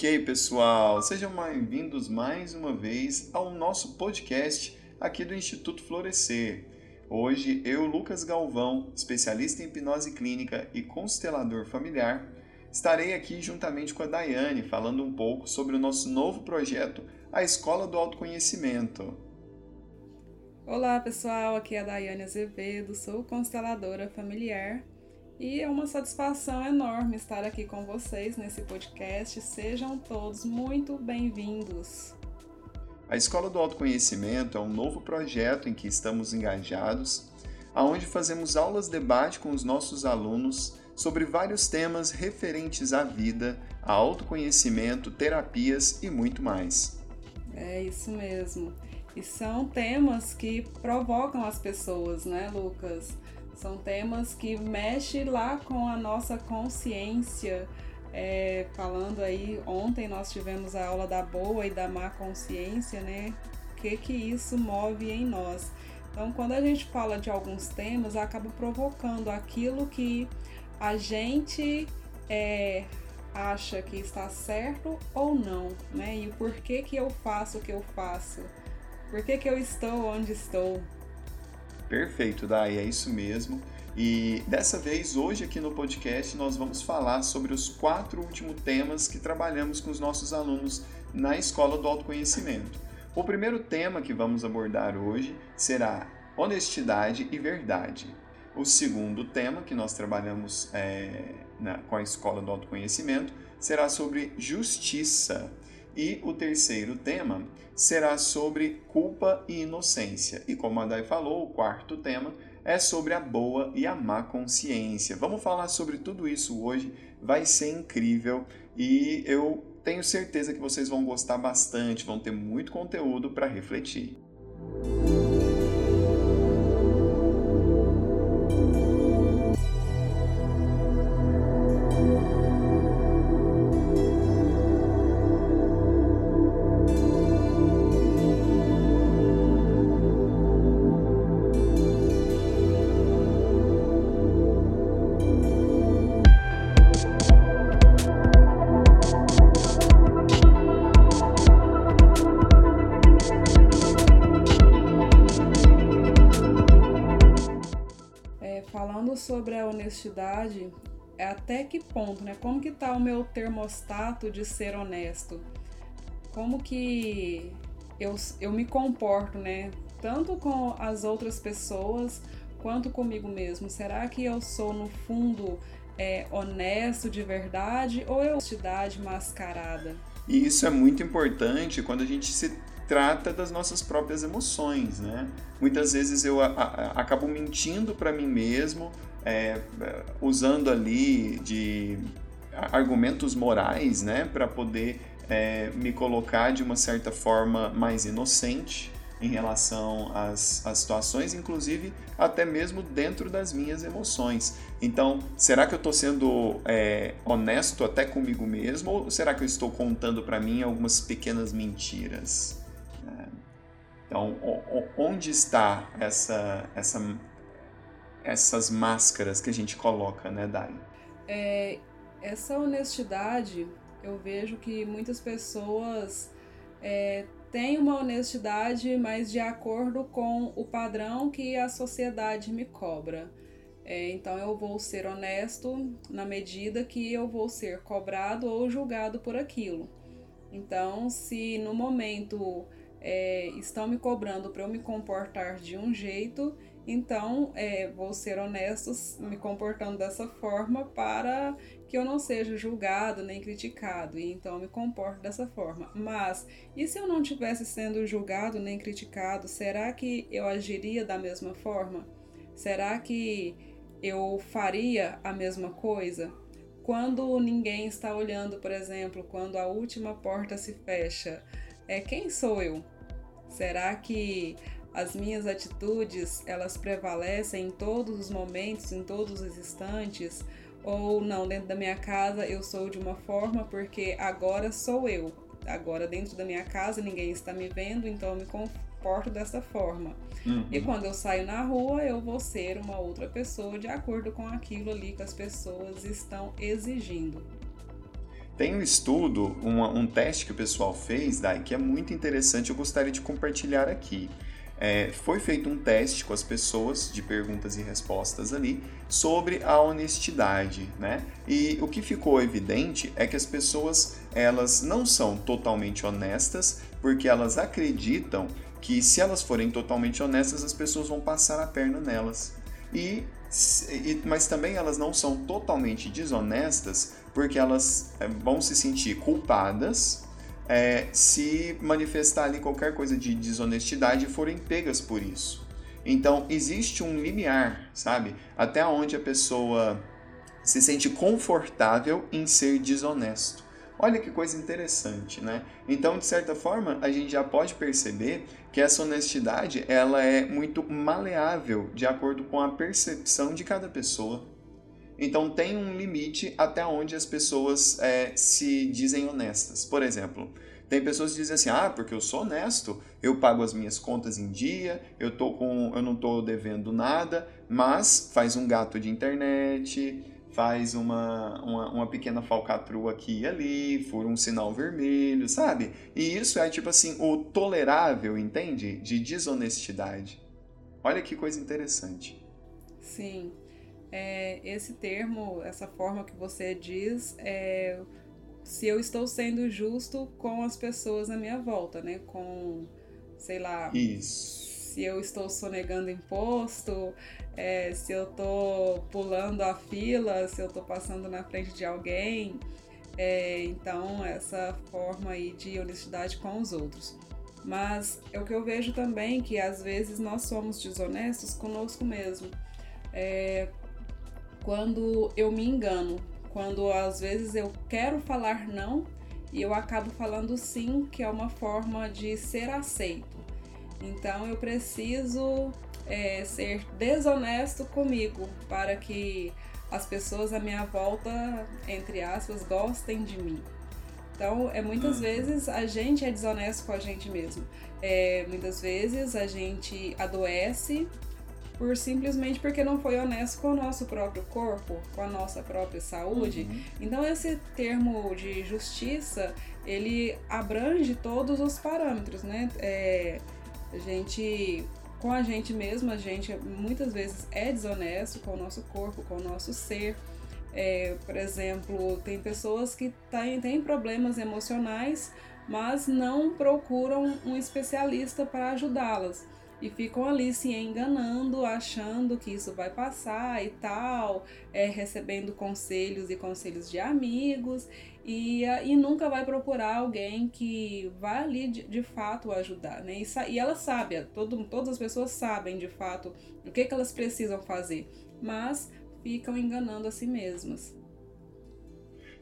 Ok, pessoal, sejam bem-vindos mais uma vez ao nosso podcast aqui do Instituto Florescer. Hoje, eu, Lucas Galvão, especialista em hipnose clínica e constelador familiar, estarei aqui juntamente com a Daiane falando um pouco sobre o nosso novo projeto, a Escola do Autoconhecimento. Olá, pessoal, aqui é a Daiane Azevedo, sou consteladora familiar e é uma satisfação enorme estar aqui com vocês nesse podcast. Sejam todos muito bem-vindos. A Escola do Autoconhecimento é um novo projeto em que estamos engajados, aonde fazemos aulas debate com os nossos alunos sobre vários temas referentes à vida, a autoconhecimento, terapias e muito mais. É isso mesmo. E são temas que provocam as pessoas, né, Lucas? São temas que mexem lá com a nossa consciência, é, falando aí, ontem nós tivemos a aula da boa e da má consciência, né? O que que isso move em nós? Então, quando a gente fala de alguns temas, acaba provocando aquilo que a gente é, acha que está certo ou não, né? E o porquê que eu faço o que eu faço? Por que, que eu estou onde estou? Perfeito, Dai, é isso mesmo. E dessa vez, hoje aqui no podcast, nós vamos falar sobre os quatro últimos temas que trabalhamos com os nossos alunos na Escola do Autoconhecimento. O primeiro tema que vamos abordar hoje será honestidade e verdade. O segundo tema que nós trabalhamos é, na, com a Escola do Autoconhecimento será sobre justiça. E o terceiro tema será sobre culpa e inocência. E como a Dai falou, o quarto tema é sobre a boa e a má consciência. Vamos falar sobre tudo isso hoje, vai ser incrível e eu tenho certeza que vocês vão gostar bastante, vão ter muito conteúdo para refletir. Até que ponto, né? Como que tá o meu termostato de ser honesto? Como que eu, eu me comporto, né? Tanto com as outras pessoas quanto comigo mesmo. Será que eu sou no fundo é, honesto de verdade ou é honestidade mascarada? E isso é muito importante quando a gente se trata das nossas próprias emoções, né? Muitas vezes eu a, a, acabo mentindo para mim mesmo, é, usando ali de argumentos morais, né, para poder é, me colocar de uma certa forma mais inocente em relação às, às situações, inclusive até mesmo dentro das minhas emoções. Então, será que eu estou sendo é, honesto até comigo mesmo ou será que eu estou contando para mim algumas pequenas mentiras? Então, onde está essa, essa, essas máscaras que a gente coloca, né, Dai? É, essa honestidade, eu vejo que muitas pessoas é, têm uma honestidade, mas de acordo com o padrão que a sociedade me cobra. É, então, eu vou ser honesto na medida que eu vou ser cobrado ou julgado por aquilo. Então, se no momento é, estão me cobrando para eu me comportar de um jeito, então é, vou ser honesto me comportando dessa forma para que eu não seja julgado nem criticado, e então me comporto dessa forma. Mas e se eu não tivesse sendo julgado nem criticado, será que eu agiria da mesma forma? Será que eu faria a mesma coisa? Quando ninguém está olhando, por exemplo, quando a última porta se fecha, é quem sou eu? Será que as minhas atitudes elas prevalecem em todos os momentos, em todos os instantes? Ou não, dentro da minha casa eu sou de uma forma porque agora sou eu. Agora dentro da minha casa ninguém está me vendo, então eu me comporto dessa forma. Uhum. E quando eu saio na rua, eu vou ser uma outra pessoa de acordo com aquilo ali que as pessoas estão exigindo. Tem um estudo, uma, um teste que o pessoal fez, Dai, que é muito interessante, eu gostaria de compartilhar aqui. É, foi feito um teste com as pessoas de perguntas e respostas ali sobre a honestidade, né? E o que ficou evidente é que as pessoas elas não são totalmente honestas porque elas acreditam que se elas forem totalmente honestas as pessoas vão passar a perna nelas. E, e mas também elas não são totalmente desonestas porque elas é, vão se sentir culpadas é, se manifestar ali qualquer coisa de desonestidade e forem pegas por isso. Então, existe um limiar, sabe? Até onde a pessoa se sente confortável em ser desonesto. Olha que coisa interessante, né? Então, de certa forma, a gente já pode perceber que essa honestidade ela é muito maleável de acordo com a percepção de cada pessoa. Então tem um limite até onde as pessoas é, se dizem honestas. Por exemplo, tem pessoas que dizem assim: ah, porque eu sou honesto, eu pago as minhas contas em dia, eu, tô com, eu não estou devendo nada, mas faz um gato de internet, faz uma, uma, uma, pequena falcatrua aqui e ali, fura um sinal vermelho, sabe? E isso é tipo assim, o tolerável, entende? De desonestidade. Olha que coisa interessante. Sim é, esse termo, essa forma que você diz, é se eu estou sendo justo com as pessoas à minha volta, né? Com, sei lá. Isso. Se eu estou sonegando imposto, é, se eu estou pulando a fila, se eu estou passando na frente de alguém. É, então, essa forma aí de honestidade com os outros. Mas é o que eu vejo também que às vezes nós somos desonestos conosco mesmo. É, quando eu me engano, quando às vezes eu quero falar não e eu acabo falando sim, que é uma forma de ser aceito. Então eu preciso é, ser desonesto comigo para que as pessoas à minha volta, entre aspas, gostem de mim. Então, é muitas uhum. vezes a gente é desonesto com a gente mesmo. É, muitas vezes a gente adoece por simplesmente porque não foi honesto com o nosso próprio corpo, com a nossa própria saúde. Uhum. Então esse termo de justiça ele abrange todos os parâmetros, né? É, a gente com a gente mesmo, a gente muitas vezes é desonesto com o nosso corpo, com o nosso ser. É, por exemplo, tem pessoas que têm, têm problemas emocionais, mas não procuram um especialista para ajudá-las e ficam ali se enganando, achando que isso vai passar e tal, é, recebendo conselhos e conselhos de amigos e, e nunca vai procurar alguém que vai ali de, de fato ajudar, né? E, e ela sabe, todo, todas as pessoas sabem de fato o que, que elas precisam fazer, mas ficam enganando a si mesmas.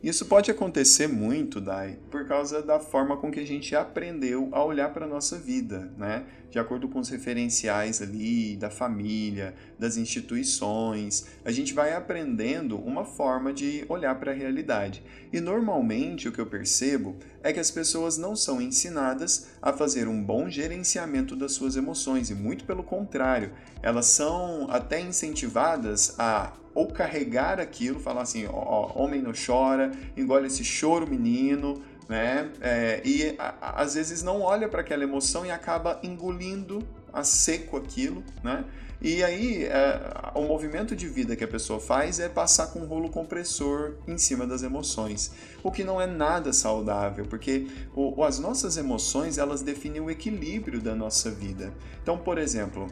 Isso pode acontecer muito, Dai, por causa da forma com que a gente aprendeu a olhar para a nossa vida, né? De acordo com os referenciais ali da família, das instituições, a gente vai aprendendo uma forma de olhar para a realidade. E normalmente o que eu percebo é que as pessoas não são ensinadas a fazer um bom gerenciamento das suas emoções, e muito pelo contrário, elas são até incentivadas a ou carregar aquilo, falar assim, ó, homem não chora, engole esse choro menino, né? É, e a, às vezes não olha para aquela emoção e acaba engolindo a seco aquilo, né? E aí é, o movimento de vida que a pessoa faz é passar com um rolo compressor em cima das emoções, o que não é nada saudável, porque o, as nossas emoções elas definem o equilíbrio da nossa vida. Então, por exemplo,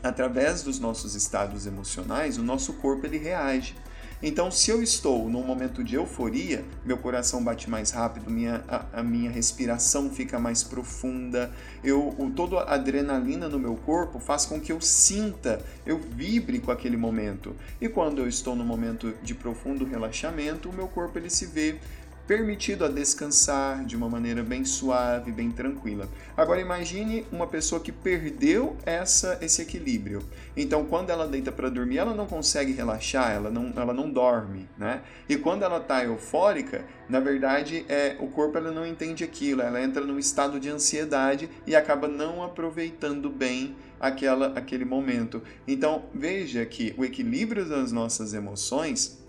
através dos nossos estados emocionais, o nosso corpo ele reage. Então, se eu estou num momento de euforia, meu coração bate mais rápido, minha, a, a minha respiração fica mais profunda, eu, o, toda a adrenalina no meu corpo faz com que eu sinta, eu vibre com aquele momento. E quando eu estou no momento de profundo relaxamento, o meu corpo ele se vê permitido a descansar de uma maneira bem suave, bem tranquila. Agora imagine uma pessoa que perdeu essa, esse equilíbrio. Então, quando ela deita para dormir, ela não consegue relaxar, ela não, ela não dorme, né? E quando ela está eufórica, na verdade, é, o corpo ela não entende aquilo, ela entra num estado de ansiedade e acaba não aproveitando bem aquela, aquele momento. Então, veja que o equilíbrio das nossas emoções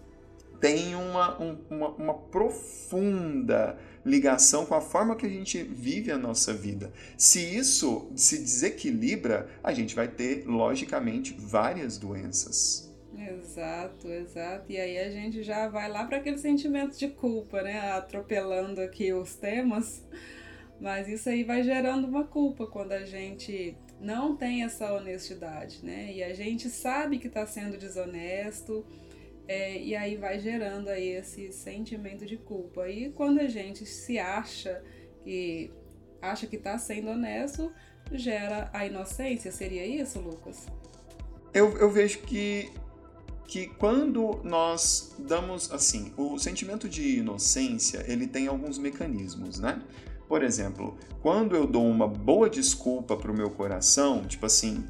tem uma, um, uma, uma profunda ligação com a forma que a gente vive a nossa vida. Se isso se desequilibra, a gente vai ter, logicamente, várias doenças. Exato, exato. E aí a gente já vai lá para aquele sentimento de culpa, né? Atropelando aqui os temas. Mas isso aí vai gerando uma culpa quando a gente não tem essa honestidade, né? E a gente sabe que está sendo desonesto, é, e aí vai gerando aí esse sentimento de culpa. E quando a gente se acha que acha que está sendo honesto, gera a inocência. Seria isso, Lucas? Eu, eu vejo que que quando nós damos assim, o sentimento de inocência, ele tem alguns mecanismos, né? Por exemplo, quando eu dou uma boa desculpa para o meu coração, tipo assim,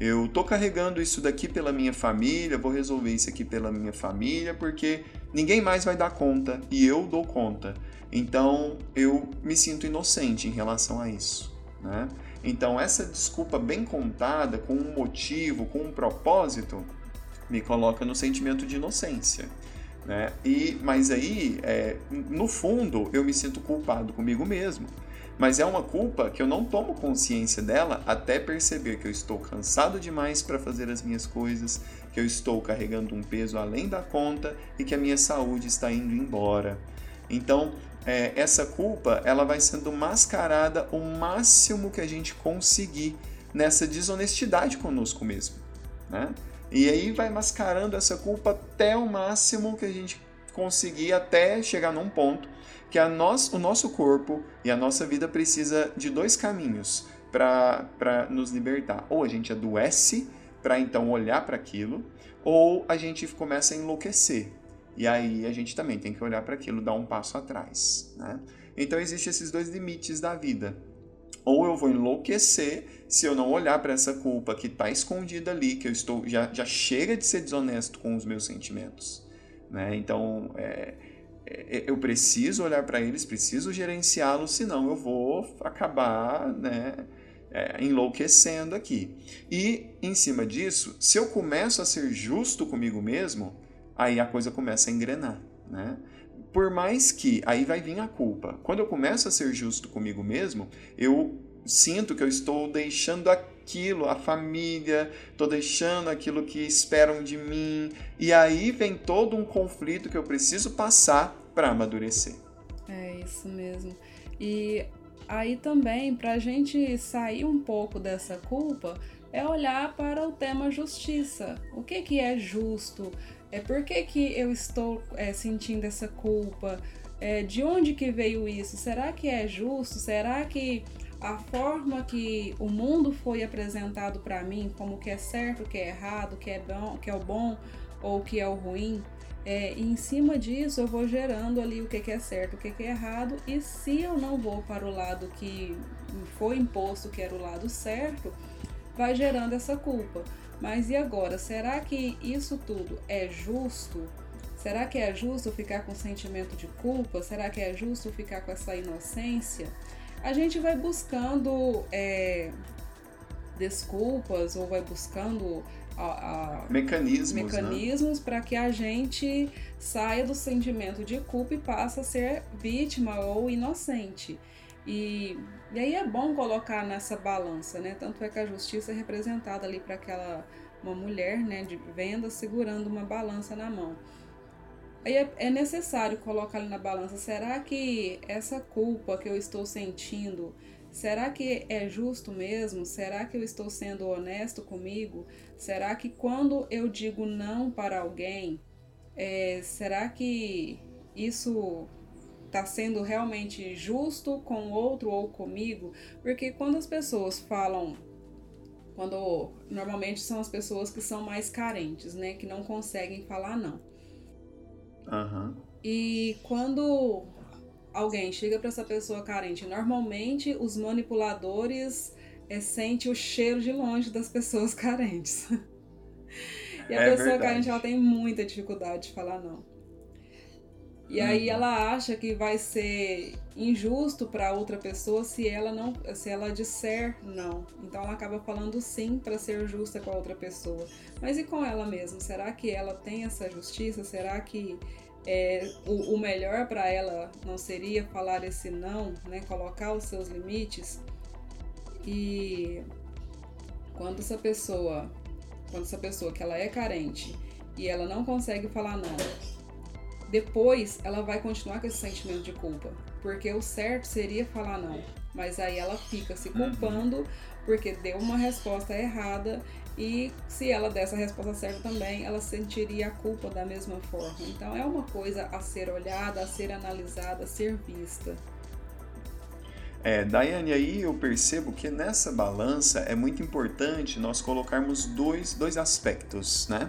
eu tô carregando isso daqui pela minha família, vou resolver isso aqui pela minha família, porque ninguém mais vai dar conta e eu dou conta. Então eu me sinto inocente em relação a isso. Né? Então essa desculpa bem contada, com um motivo, com um propósito, me coloca no sentimento de inocência. Né? E, mas aí, é, no fundo, eu me sinto culpado comigo mesmo mas é uma culpa que eu não tomo consciência dela até perceber que eu estou cansado demais para fazer as minhas coisas, que eu estou carregando um peso além da conta e que a minha saúde está indo embora. Então, é, essa culpa ela vai sendo mascarada o máximo que a gente conseguir nessa desonestidade conosco mesmo, né? E aí vai mascarando essa culpa até o máximo que a gente conseguir até chegar num ponto que a nós, o nosso corpo e a nossa vida precisa de dois caminhos para nos libertar. Ou a gente adoece para então olhar para aquilo, ou a gente começa a enlouquecer. E aí a gente também tem que olhar para aquilo, dar um passo atrás. Né? Então existem esses dois limites da vida. Ou eu vou enlouquecer se eu não olhar para essa culpa que está escondida ali, que eu estou já, já chega de ser desonesto com os meus sentimentos. Né? Então, é, eu preciso olhar para eles, preciso gerenciá-los, senão eu vou acabar né, é, enlouquecendo aqui. E, em cima disso, se eu começo a ser justo comigo mesmo, aí a coisa começa a engrenar. Né? Por mais que, aí vai vir a culpa. Quando eu começo a ser justo comigo mesmo, eu sinto que eu estou deixando aquilo, a família, estou deixando aquilo que esperam de mim, e aí vem todo um conflito que eu preciso passar para amadurecer. É isso mesmo. E aí também, para a gente sair um pouco dessa culpa, é olhar para o tema justiça. O que, que é justo? É por que, que eu estou é, sentindo essa culpa? É, de onde que veio isso? Será que é justo? Será que a forma que o mundo foi apresentado para mim, como que é certo, que é errado, que é bom, que é o bom ou que é o ruim, é, e em cima disso eu vou gerando ali o que, que é certo, o que, que é errado, e se eu não vou para o lado que foi imposto, que era o lado certo, vai gerando essa culpa. Mas e agora? Será que isso tudo é justo? Será que é justo ficar com sentimento de culpa? Será que é justo ficar com essa inocência? A gente vai buscando é, desculpas ou vai buscando a, a mecanismos, né? mecanismos né? para que a gente saia do sentimento de culpa e passe a ser vítima ou inocente. E, e aí é bom colocar nessa balança, né? Tanto é que a justiça é representada ali para aquela uma mulher, né, de venda segurando uma balança na mão. Aí é, é necessário colocar ali na balança, será que essa culpa que eu estou sentindo Será que é justo mesmo? Será que eu estou sendo honesto comigo? Será que quando eu digo não para alguém, é, será que isso está sendo realmente justo com o outro ou comigo? Porque quando as pessoas falam, quando normalmente são as pessoas que são mais carentes, né, que não conseguem falar não. Uhum. E quando alguém chega para essa pessoa carente, normalmente os manipuladores é, sentem o cheiro de longe das pessoas carentes. e a é pessoa verdade. carente ela tem muita dificuldade de falar não. E aí uhum. ela acha que vai ser injusto para outra pessoa se ela não, se ela disser não. Então ela acaba falando sim para ser justa com a outra pessoa. Mas e com ela mesma? Será que ela tem essa justiça? Será que é, o, o melhor para ela não seria falar esse não, né? Colocar os seus limites. E quando essa pessoa, quando essa pessoa que ela é carente e ela não consegue falar não, depois ela vai continuar com esse sentimento de culpa, porque o certo seria falar não, mas aí ela fica se culpando porque deu uma resposta errada e se ela desse a resposta certa também, ela sentiria a culpa da mesma forma. Então é uma coisa a ser olhada, a ser analisada, a ser vista. É, Daiane, aí eu percebo que nessa balança é muito importante nós colocarmos dois, dois aspectos, né?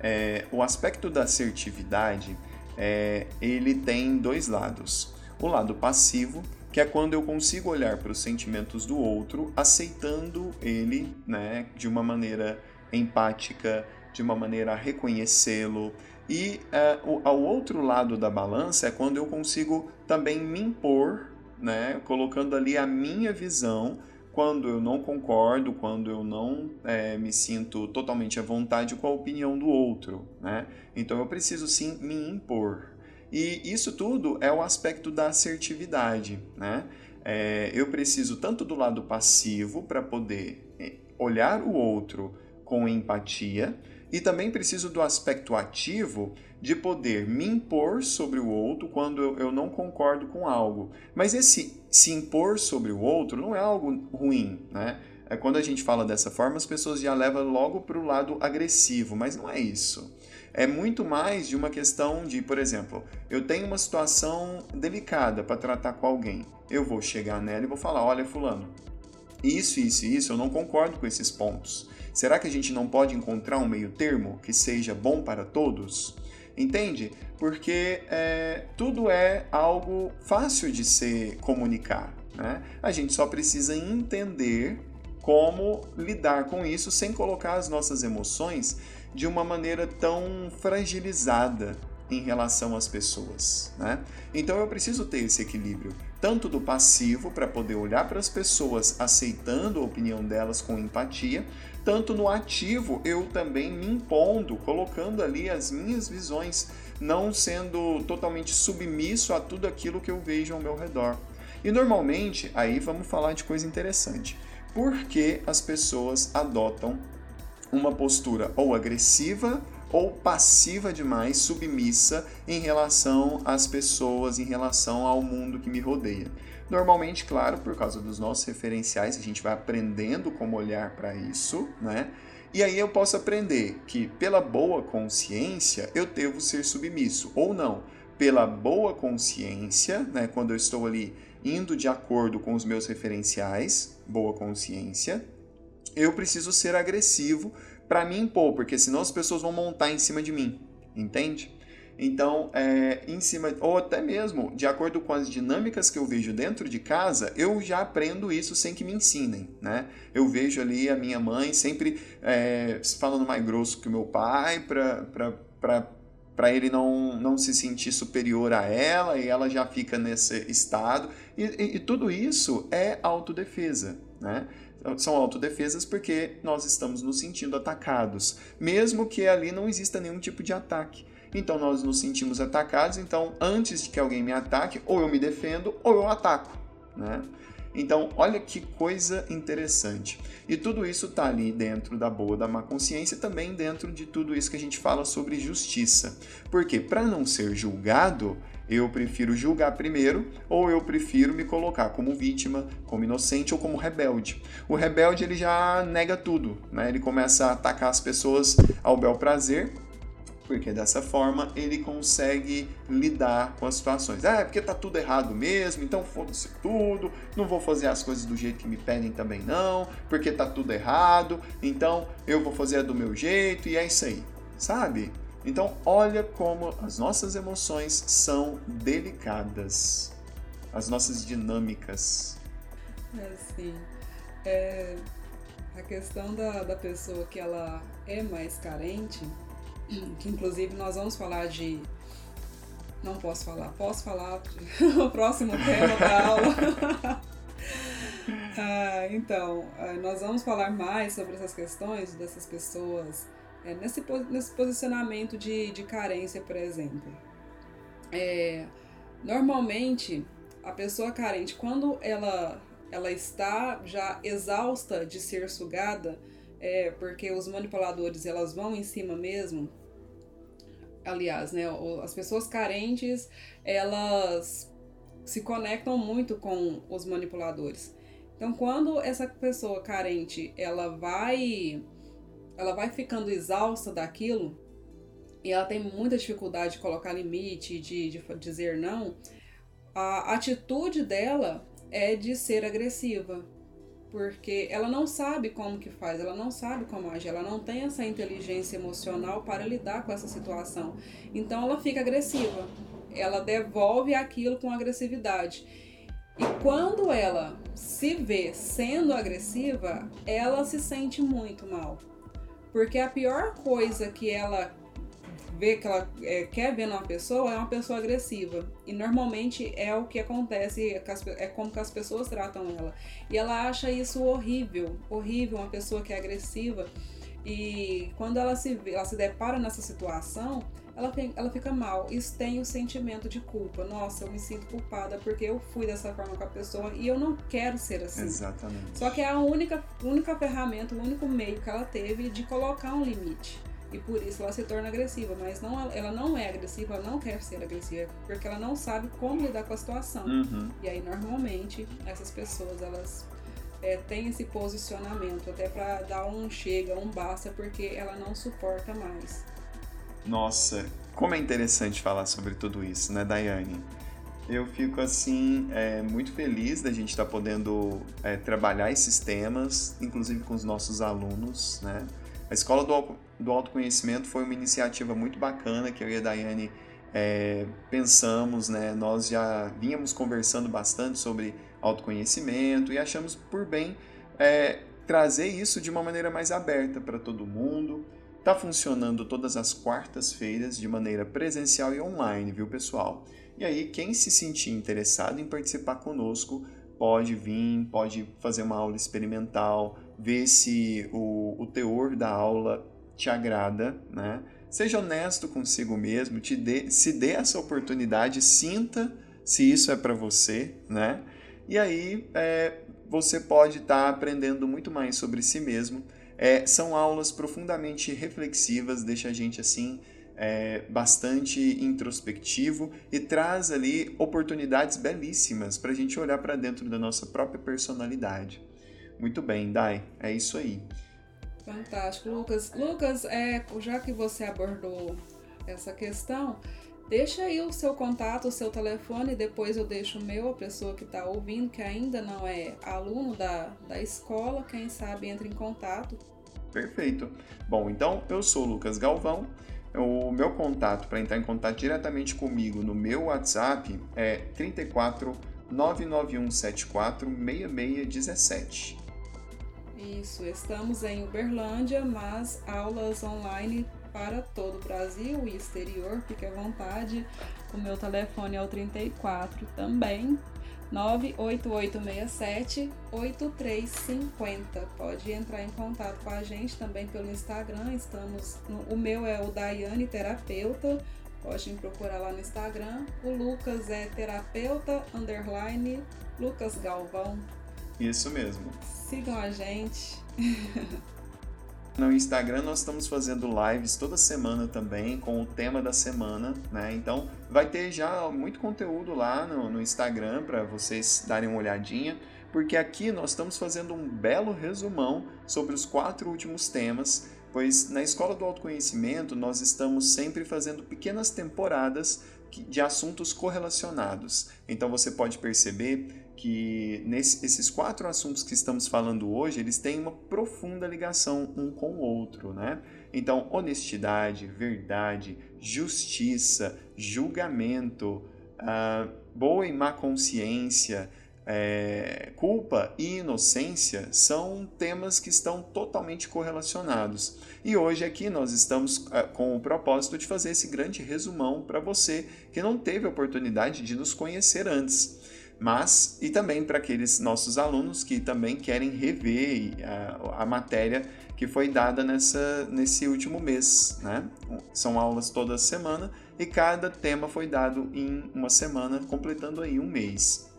É, o aspecto da assertividade, é, ele tem dois lados. O lado passivo, que é quando eu consigo olhar para os sentimentos do outro, aceitando ele né, de uma maneira empática, de uma maneira a reconhecê-lo. E uh, o, ao outro lado da balança é quando eu consigo também me impor, né, colocando ali a minha visão quando eu não concordo, quando eu não é, me sinto totalmente à vontade com a opinião do outro. Né? Então eu preciso sim me impor. E isso tudo é o aspecto da assertividade, né? É, eu preciso tanto do lado passivo para poder é, olhar o outro com empatia e também preciso do aspecto ativo de poder me impor sobre o outro quando eu, não concordo com algo. Mas esse se impor sobre o outro não é algo ruim, né? É, quando a gente fala dessa forma, as pessoas já levam logo para o lado agressivo, mas não é isso é muito mais de uma questão de, por exemplo, eu tenho uma situação delicada para tratar com alguém. Eu vou chegar nela e vou falar: olha, Fulano, isso, isso e isso, eu não concordo com esses pontos. Será que a gente não pode encontrar um meio termo que seja bom para todos? Entende? Porque é, tudo é algo fácil de se comunicar. Né? A gente só precisa entender como lidar com isso sem colocar as nossas emoções de uma maneira tão fragilizada em relação às pessoas, né? Então eu preciso ter esse equilíbrio, tanto do passivo para poder olhar para as pessoas aceitando a opinião delas com empatia, tanto no ativo eu também me impondo, colocando ali as minhas visões, não sendo totalmente submisso a tudo aquilo que eu vejo ao meu redor. E normalmente, aí vamos falar de coisa interessante. Por que as pessoas adotam uma postura ou agressiva ou passiva demais, submissa em relação às pessoas, em relação ao mundo que me rodeia. Normalmente, claro, por causa dos nossos referenciais, a gente vai aprendendo como olhar para isso, né? E aí eu posso aprender que pela boa consciência eu devo ser submisso ou não. Pela boa consciência, né, quando eu estou ali indo de acordo com os meus referenciais, boa consciência, eu preciso ser agressivo para me impor, porque senão as pessoas vão montar em cima de mim, entende? Então, é, em cima, ou até mesmo, de acordo com as dinâmicas que eu vejo dentro de casa, eu já aprendo isso sem que me ensinem, né? Eu vejo ali a minha mãe sempre é, falando mais grosso que o meu pai para ele não, não se sentir superior a ela e ela já fica nesse estado. E, e, e tudo isso é autodefesa, né? São autodefesas porque nós estamos nos sentindo atacados, mesmo que ali não exista nenhum tipo de ataque. Então nós nos sentimos atacados, então antes de que alguém me ataque, ou eu me defendo ou eu ataco, né? Então, olha que coisa interessante. E tudo isso está ali dentro da boa da má consciência, também dentro de tudo isso que a gente fala sobre justiça. Porque para não ser julgado, eu prefiro julgar primeiro ou eu prefiro me colocar como vítima, como inocente ou como rebelde. O rebelde ele já nega tudo, né? Ele começa a atacar as pessoas ao bel prazer porque dessa forma ele consegue lidar com as situações. Ah, é porque tá tudo errado mesmo, então foda-se tudo, não vou fazer as coisas do jeito que me pedem também não, porque tá tudo errado, então eu vou fazer do meu jeito e é isso aí, sabe? Então, olha como as nossas emoções são delicadas, as nossas dinâmicas. É, sim. É, a questão da, da pessoa que ela é mais carente, que inclusive nós vamos falar de. Não posso falar, posso falar o próximo tema da aula. ah, então, ah, nós vamos falar mais sobre essas questões dessas pessoas é, nesse, nesse posicionamento de, de carência, por exemplo. É, normalmente, a pessoa carente, quando ela, ela está já exausta de ser sugada, é, porque os manipuladores elas vão em cima mesmo, aliás, né, as pessoas carentes, elas se conectam muito com os manipuladores. Então, quando essa pessoa carente, ela vai ela vai ficando exausta daquilo e ela tem muita dificuldade de colocar limite, de, de dizer não, a atitude dela é de ser agressiva, porque ela não sabe como que faz, ela não sabe como agir, ela não tem essa inteligência emocional para lidar com essa situação. Então ela fica agressiva, ela devolve aquilo com agressividade. E quando ela se vê sendo agressiva, ela se sente muito mal. Porque a pior coisa que ela vê que ela é, quer ver numa pessoa é uma pessoa agressiva. E normalmente é o que acontece, é como que as pessoas tratam ela. E ela acha isso horrível, horrível, uma pessoa que é agressiva. E quando ela se, ela se depara nessa situação, ela, tem, ela fica mal. Isso tem o sentimento de culpa. Nossa, eu me sinto culpada porque eu fui dessa forma com a pessoa e eu não quero ser assim. Exatamente. Só que é a única, única ferramenta, o único meio que ela teve de colocar um limite. E por isso ela se torna agressiva, mas não, ela não é agressiva, ela não quer ser agressiva, porque ela não sabe como lidar com a situação. Uhum. E aí, normalmente, essas pessoas, elas é, têm esse posicionamento, até para dar um chega, um basta, porque ela não suporta mais. Nossa, como é interessante falar sobre tudo isso, né, Daiane? Eu fico assim é, muito feliz da gente estar tá podendo é, trabalhar esses temas, inclusive com os nossos alunos, né? A Escola do, do Autoconhecimento foi uma iniciativa muito bacana que eu e a Daiane é, pensamos, né? Nós já vínhamos conversando bastante sobre autoconhecimento e achamos por bem é, trazer isso de uma maneira mais aberta para todo mundo. Está funcionando todas as quartas-feiras de maneira presencial e online, viu, pessoal? E aí, quem se sentir interessado em participar conosco, pode vir, pode fazer uma aula experimental, ver se o, o teor da aula te agrada, né? Seja honesto consigo mesmo, te dê, se dê essa oportunidade, sinta se isso é para você, né? E aí é, você pode estar tá aprendendo muito mais sobre si mesmo. É, são aulas profundamente reflexivas, deixa a gente assim é, bastante introspectivo e traz ali oportunidades belíssimas para a gente olhar para dentro da nossa própria personalidade. Muito bem, Dai, é isso aí. Fantástico, Lucas. Lucas, é, já que você abordou essa questão, deixa aí o seu contato, o seu telefone, depois eu deixo o meu, a pessoa que está ouvindo, que ainda não é aluno da, da escola, quem sabe entra em contato. Perfeito. Bom, então eu sou o Lucas Galvão. O meu contato para entrar em contato diretamente comigo no meu WhatsApp é 34 99174 6617. Isso, estamos em Uberlândia, mas aulas online para todo o Brasil e exterior, fique à vontade. O meu telefone é o 34 também, 98867 8350. Pode entrar em contato com a gente também pelo Instagram. Estamos no, o meu é o Daiane Terapeuta. Pode me procurar lá no Instagram. O Lucas é terapeuta underline Lucas Galvão. Isso mesmo. Sigam a gente. No Instagram nós estamos fazendo lives toda semana também com o tema da semana, né? Então vai ter já muito conteúdo lá no, no Instagram para vocês darem uma olhadinha, porque aqui nós estamos fazendo um belo resumão sobre os quatro últimos temas, pois na Escola do Autoconhecimento nós estamos sempre fazendo pequenas temporadas de assuntos correlacionados. Então você pode perceber que nesses esses quatro assuntos que estamos falando hoje, eles têm uma profunda ligação um com o outro, né? Então, honestidade, verdade, justiça, julgamento, uh, boa e má consciência, é, culpa e inocência são temas que estão totalmente correlacionados. E hoje aqui nós estamos uh, com o propósito de fazer esse grande resumão para você que não teve a oportunidade de nos conhecer antes. Mas, e também para aqueles nossos alunos que também querem rever a, a matéria que foi dada nessa, nesse último mês. Né? São aulas toda semana e cada tema foi dado em uma semana, completando aí um mês.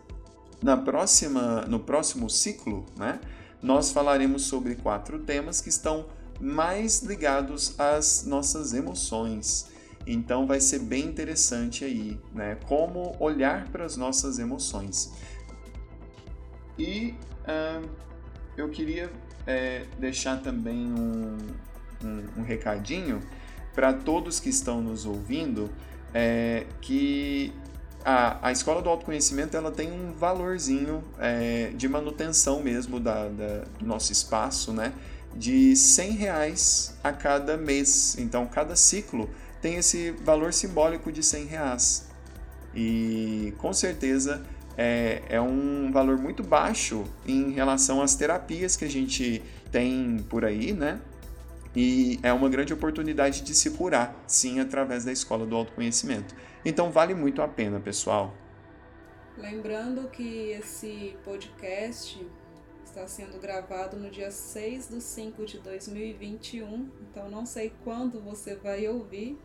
Na próxima, no próximo ciclo, né, nós falaremos sobre quatro temas que estão mais ligados às nossas emoções. Então vai ser bem interessante aí, né? Como olhar para as nossas emoções. E uh, eu queria é, deixar também um, um, um recadinho para todos que estão nos ouvindo, é, que a, a escola do autoconhecimento ela tem um valorzinho é, de manutenção mesmo da, da, do nosso espaço, né? De 100 reais a cada mês. Então, cada ciclo tem esse valor simbólico de 100 reais. E com certeza é, é um valor muito baixo em relação às terapias que a gente tem por aí, né? E é uma grande oportunidade de se curar, sim, através da escola do autoconhecimento. Então vale muito a pena, pessoal. Lembrando que esse podcast está sendo gravado no dia 6 de 5 de 2021, então não sei quando você vai ouvir,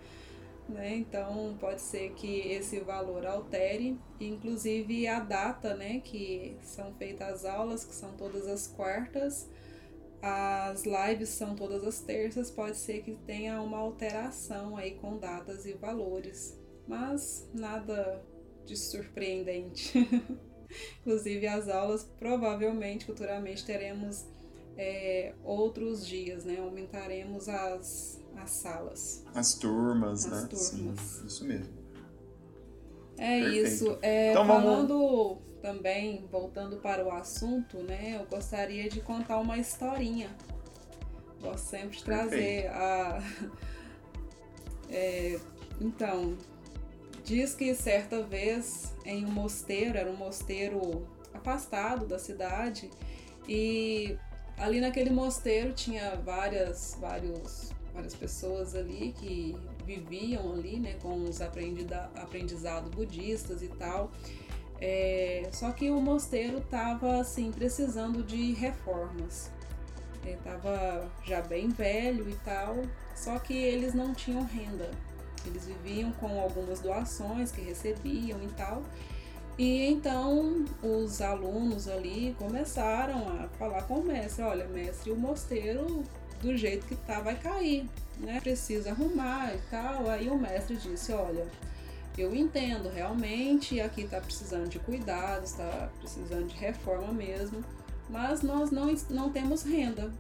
né? Então pode ser que esse valor altere, inclusive a data, né, que são feitas as aulas, que são todas as quartas, as lives são todas as terças, pode ser que tenha uma alteração aí com datas e valores, mas nada de surpreendente. Inclusive as aulas, provavelmente, futuramente teremos é, outros dias, né? Aumentaremos as, as salas. As turmas, as né? Turmas. Sim, isso mesmo. É Perfeito. isso. É, então, falando vamos... também, voltando para o assunto, né? Eu gostaria de contar uma historinha. Gosto sempre de trazer Perfeito. a. É, então, diz que certa vez em um mosteiro, era um mosteiro afastado da cidade, e ali naquele mosteiro tinha várias, vários, várias pessoas ali que viviam ali, né, com os aprendizados budistas e tal. É, só que o mosteiro estava assim precisando de reformas. Estava já bem velho e tal, só que eles não tinham renda. Eles viviam com algumas doações que recebiam e tal. E então os alunos ali começaram a falar com o mestre: olha, mestre, o mosteiro do jeito que tá vai cair né, precisa arrumar e tal. Aí o mestre disse: Olha, eu entendo realmente, aqui está precisando de cuidados, está precisando de reforma mesmo, mas nós não, não temos renda.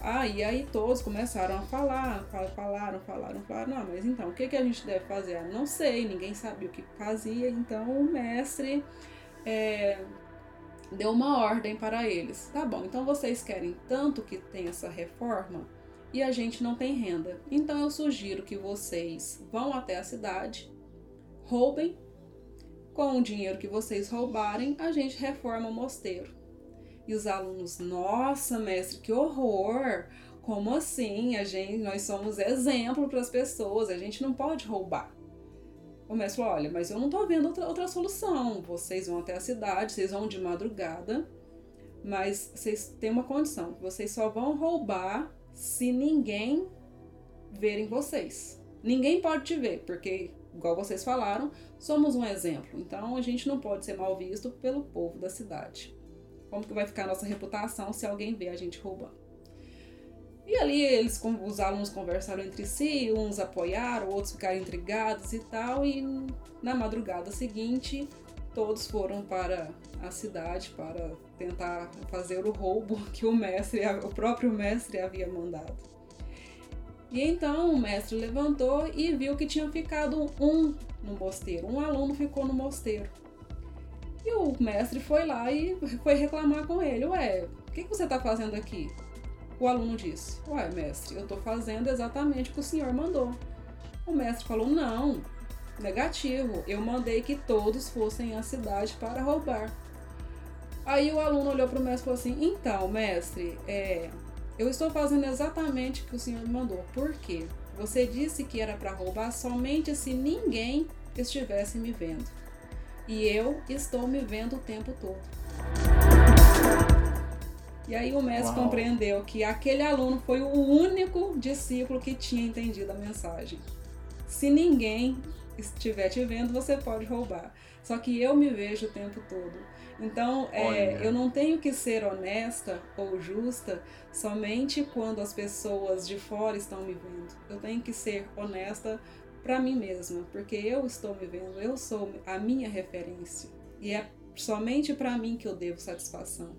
Ah, e aí todos começaram a falar, falaram, falaram, falaram, não, mas então, o que, que a gente deve fazer? Ah, não sei, ninguém sabia o que fazia, então o mestre é, deu uma ordem para eles. Tá bom, então vocês querem tanto que tenha essa reforma? e a gente não tem renda. Então eu sugiro que vocês vão até a cidade, roubem, com o dinheiro que vocês roubarem, a gente reforma o mosteiro. E os alunos, nossa, mestre, que horror! Como assim? A gente, nós somos exemplo para as pessoas, a gente não pode roubar. O mestre falou: olha, mas eu não estou vendo outra, outra solução. Vocês vão até a cidade, vocês vão de madrugada, mas vocês têm uma condição: vocês só vão roubar se ninguém verem vocês. Ninguém pode te ver, porque, igual vocês falaram, somos um exemplo. Então a gente não pode ser mal visto pelo povo da cidade. Como que vai ficar a nossa reputação se alguém vê a gente roubando? E ali eles, os alunos conversaram entre si, uns apoiaram, outros ficaram intrigados e tal. E na madrugada seguinte, todos foram para a cidade para tentar fazer o roubo que o mestre, o próprio mestre havia mandado. E então o mestre levantou e viu que tinha ficado um no mosteiro, um aluno ficou no mosteiro. E o mestre foi lá e foi reclamar com ele: Ué, o que, você está fazendo aqui? O aluno disse: Ué, mestre, eu estou fazendo exatamente o que o senhor mandou. O mestre falou: Não, Negativo, eu mandei que todos fossem à cidade para roubar. Aí o aluno olhou para o mestre e falou assim: Então, mestre, é, eu estou fazendo exatamente o que o senhor mandou. Por quê? Você disse que era para roubar somente se ninguém estivesse me vendo. E eu estou me vendo o tempo todo. E aí o mestre Uau. compreendeu que aquele aluno foi o único discípulo que tinha entendido a mensagem. Se ninguém estiver te vendo, você pode roubar. Só que eu me vejo o tempo todo. Então, é, eu não tenho que ser honesta ou justa somente quando as pessoas de fora estão me vendo. Eu tenho que ser honesta para mim mesma, porque eu estou me vendo, eu sou a minha referência. E é somente para mim que eu devo satisfação.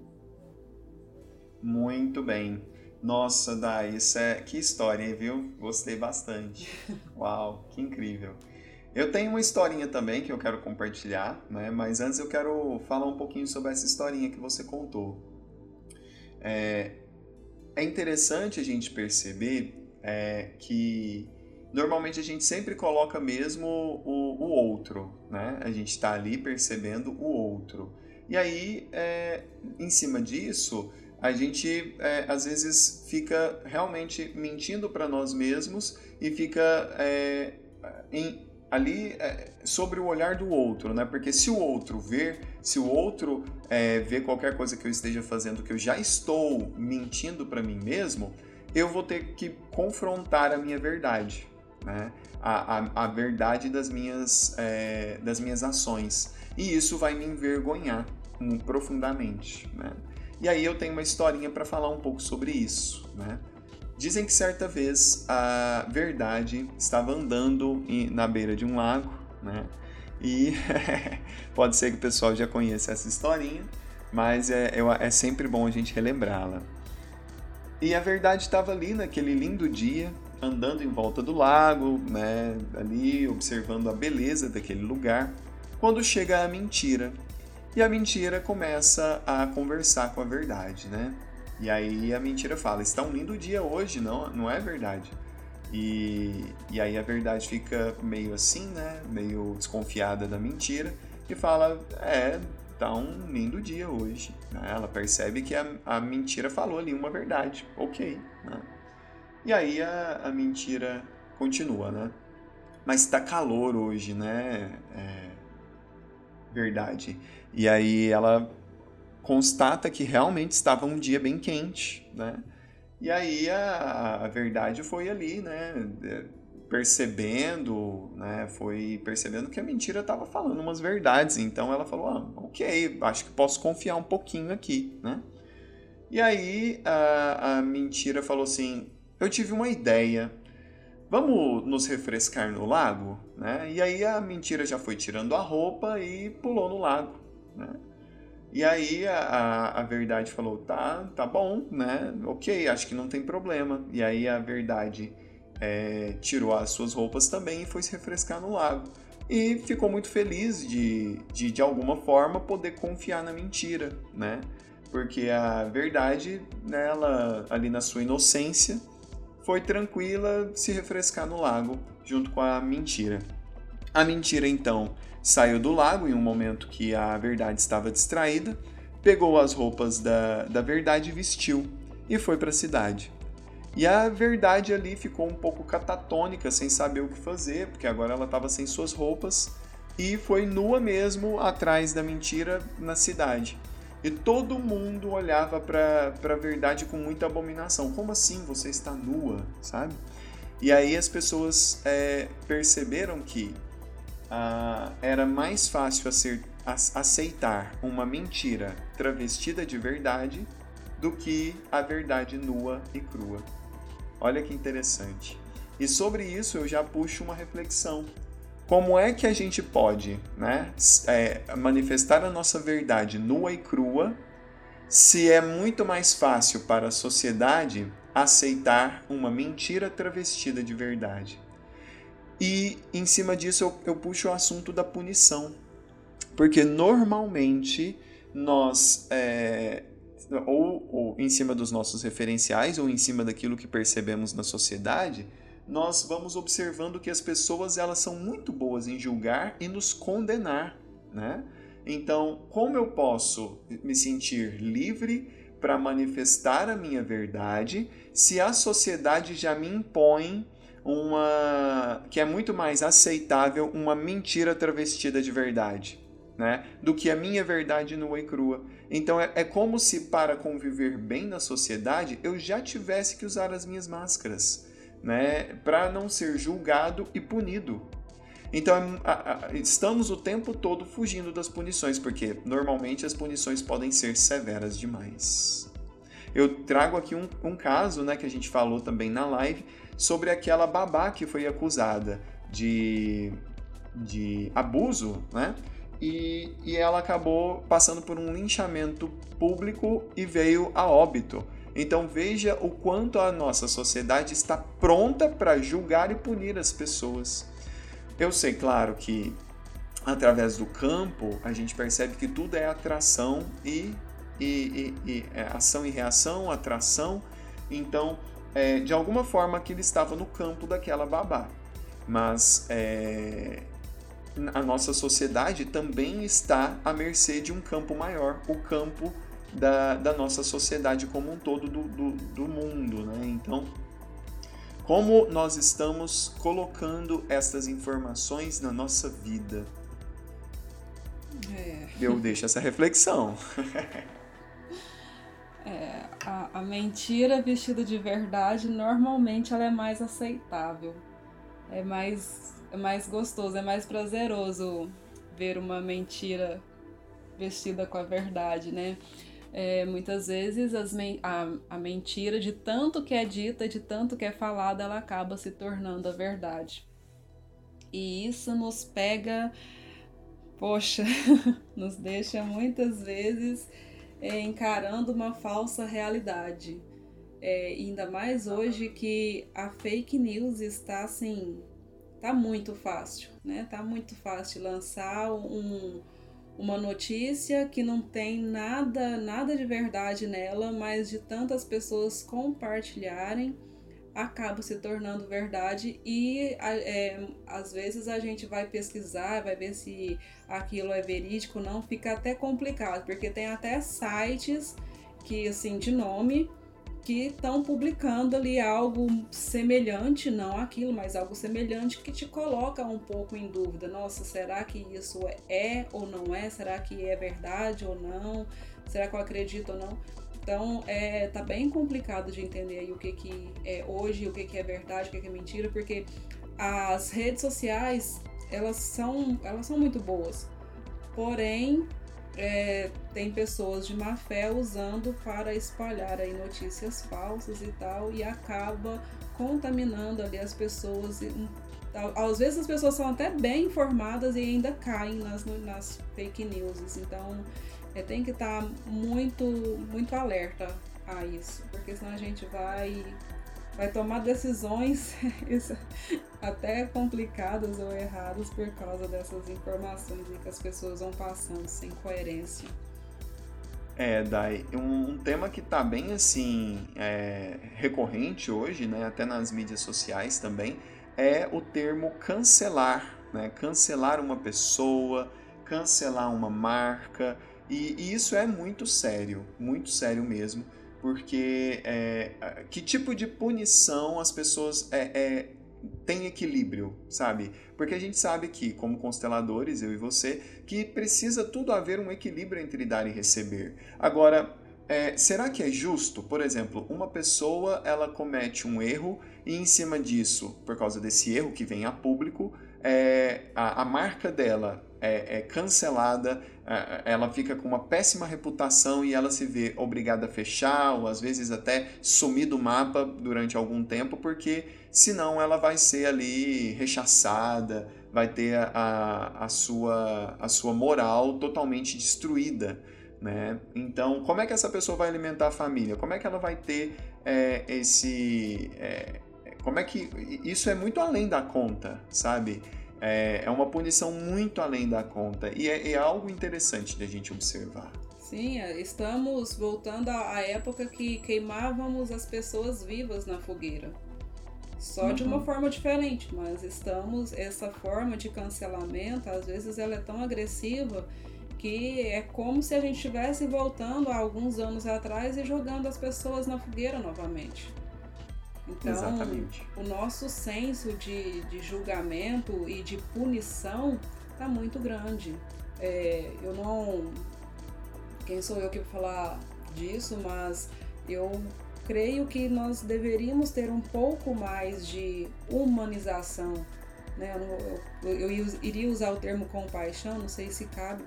Muito bem. Nossa, Dai, isso é que história, viu? Gostei bastante. Uau, que incrível. Eu tenho uma historinha também que eu quero compartilhar, né? Mas antes eu quero falar um pouquinho sobre essa historinha que você contou. É, é interessante a gente perceber é, que normalmente a gente sempre coloca mesmo o, o outro, né? A gente está ali percebendo o outro. E aí, é, em cima disso, a gente é, às vezes fica realmente mentindo para nós mesmos e fica é, em, ali é, sobre o olhar do outro, né? Porque se o outro ver, se o outro é, ver qualquer coisa que eu esteja fazendo que eu já estou mentindo para mim mesmo, eu vou ter que confrontar a minha verdade né? a, a, a verdade das minhas, é, das minhas ações. E isso vai me envergonhar profundamente. Né? E aí eu tenho uma historinha para falar um pouco sobre isso. Né? Dizem que certa vez a verdade estava andando na beira de um lago, né? E pode ser que o pessoal já conheça essa historinha, mas é, é, é sempre bom a gente relembrá-la. E a verdade estava ali naquele lindo dia, andando em volta do lago, né, ali observando a beleza daquele lugar, quando chega a mentira. E a mentira começa a conversar com a verdade, né? E aí a mentira fala: "Está um lindo dia hoje, não, não é verdade?" E, e aí a verdade fica meio assim, né? Meio desconfiada da mentira e fala: "É, tá um lindo dia hoje." Ela percebe que a, a mentira falou ali uma verdade. OK, né? E aí a, a mentira continua, né? Mas tá calor hoje, né? É... Verdade. E aí ela constata que realmente estava um dia bem quente, né? E aí a, a verdade foi ali, né? Percebendo, né? Foi percebendo que a mentira estava falando umas verdades. Então ela falou: ah, ok, acho que posso confiar um pouquinho aqui, né? E aí a, a mentira falou assim: eu tive uma ideia. Vamos nos refrescar no lago? Né? E aí a mentira já foi tirando a roupa e pulou no lago. Né? E aí a, a, a, verdade falou, tá, tá bom, né? Ok, acho que não tem problema. E aí a verdade é, tirou as suas roupas também e foi se refrescar no lago. E ficou muito feliz de, de, de alguma forma, poder confiar na mentira, né? Porque a verdade, né, ela, ali na sua inocência, foi tranquila se refrescar no lago junto com a mentira. A mentira então saiu do lago em um momento que a verdade estava distraída, pegou as roupas da, da verdade e vestiu e foi para a cidade. E a verdade ali ficou um pouco catatônica, sem saber o que fazer, porque agora ela estava sem suas roupas e foi nua mesmo atrás da mentira na cidade. E todo mundo olhava para a verdade com muita abominação. Como assim você está nua, sabe? E aí as pessoas é, perceberam que ah, era mais fácil aceitar uma mentira travestida de verdade do que a verdade nua e crua. Olha que interessante. E sobre isso eu já puxo uma reflexão como é que a gente pode né, é, manifestar a nossa verdade nua e crua se é muito mais fácil para a sociedade aceitar uma mentira travestida de verdade? E em cima disso eu, eu puxo o assunto da punição. Porque normalmente nós, é, ou, ou em cima dos nossos referenciais, ou em cima daquilo que percebemos na sociedade, nós vamos observando que as pessoas elas são muito boas em julgar e nos condenar, né? Então, como eu posso me sentir livre para manifestar a minha verdade se a sociedade já me impõe uma que é muito mais aceitável uma mentira travestida de verdade, né, do que a minha verdade nua e crua. Então é, é como se para conviver bem na sociedade eu já tivesse que usar as minhas máscaras, né, para não ser julgado e punido. Então a, a, estamos o tempo todo fugindo das punições, porque normalmente as punições podem ser severas demais. Eu trago aqui um, um caso, né, que a gente falou também na live, sobre aquela babá que foi acusada de, de abuso, né? E, e ela acabou passando por um linchamento público e veio a óbito. Então veja o quanto a nossa sociedade está pronta para julgar e punir as pessoas. Eu sei, claro, que através do campo a gente percebe que tudo é atração e, e, e, e é ação e reação, atração. Então, é, de alguma forma, aquilo estava no campo daquela babá. Mas é, a nossa sociedade também está à mercê de um campo maior, o campo da, da nossa sociedade como um todo, do, do, do mundo. Né? Então, como nós estamos colocando essas informações na nossa vida? É. Eu deixo essa reflexão. é, a, a mentira vestida de verdade, normalmente ela é mais aceitável. É mais é mais gostoso, é mais prazeroso ver uma mentira vestida com a verdade, né? É, muitas vezes as a, a mentira, de tanto que é dita, de tanto que é falada, ela acaba se tornando a verdade. E isso nos pega, poxa, nos deixa muitas vezes é, encarando uma falsa realidade. É, ainda mais hoje que a fake news está assim tá muito fácil, né? Tá muito fácil lançar um, uma notícia que não tem nada, nada de verdade nela, mas de tantas pessoas compartilharem, acaba se tornando verdade e é, às vezes a gente vai pesquisar, vai ver se aquilo é verídico, não fica até complicado, porque tem até sites que assim de nome que estão publicando ali algo semelhante, não aquilo, mas algo semelhante que te coloca um pouco em dúvida. Nossa, será que isso é ou não é? Será que é verdade ou não? Será que eu acredito ou não? Então, é, tá bem complicado de entender aí o que, que é hoje, o que, que é verdade, o que, que é mentira, porque as redes sociais, elas são, elas são muito boas. Porém, é, tem pessoas de má fé usando para espalhar aí notícias falsas e tal, e acaba contaminando ali as pessoas. Às vezes as pessoas são até bem informadas e ainda caem nas, nas fake news. Então é, tem que estar tá muito, muito alerta a isso, porque senão a gente vai vai tomar decisões até complicadas ou erradas por causa dessas informações que as pessoas vão passando sem coerência. É, Dai, um, um tema que está bem assim é, recorrente hoje, né, até nas mídias sociais também, é o termo cancelar, né? Cancelar uma pessoa, cancelar uma marca, e, e isso é muito sério, muito sério mesmo porque é, que tipo de punição as pessoas é, é, têm equilíbrio, sabe? Porque a gente sabe que, como consteladores, eu e você, que precisa tudo haver um equilíbrio entre dar e receber. Agora, é, será que é justo? Por exemplo, uma pessoa ela comete um erro e em cima disso, por causa desse erro que vem a público, é, a, a marca dela é, é cancelada, é, ela fica com uma péssima reputação e ela se vê obrigada a fechar ou às vezes até sumir do mapa durante algum tempo, porque senão ela vai ser ali rechaçada, vai ter a, a, sua, a sua moral totalmente destruída. Né? Então, como é que essa pessoa vai alimentar a família? Como é que ela vai ter é, esse. É, como é que. Isso é muito além da conta, sabe? É, é uma punição muito além da conta e é, é algo interessante da gente observar. Sim, é, estamos voltando à época que queimávamos as pessoas vivas na fogueira. Só uhum. de uma uhum. forma diferente, mas estamos. Essa forma de cancelamento, às vezes, ela é tão agressiva que é como se a gente estivesse voltando a alguns anos atrás e jogando as pessoas na fogueira novamente. Então, Exatamente. o nosso senso de, de julgamento e de punição está muito grande. é, eu não. Quem sou eu que vou falar disso, mas eu creio que nós deveríamos ter um pouco mais de humanização. Né? Eu, eu, eu iria usar o termo compaixão, não sei se cabe,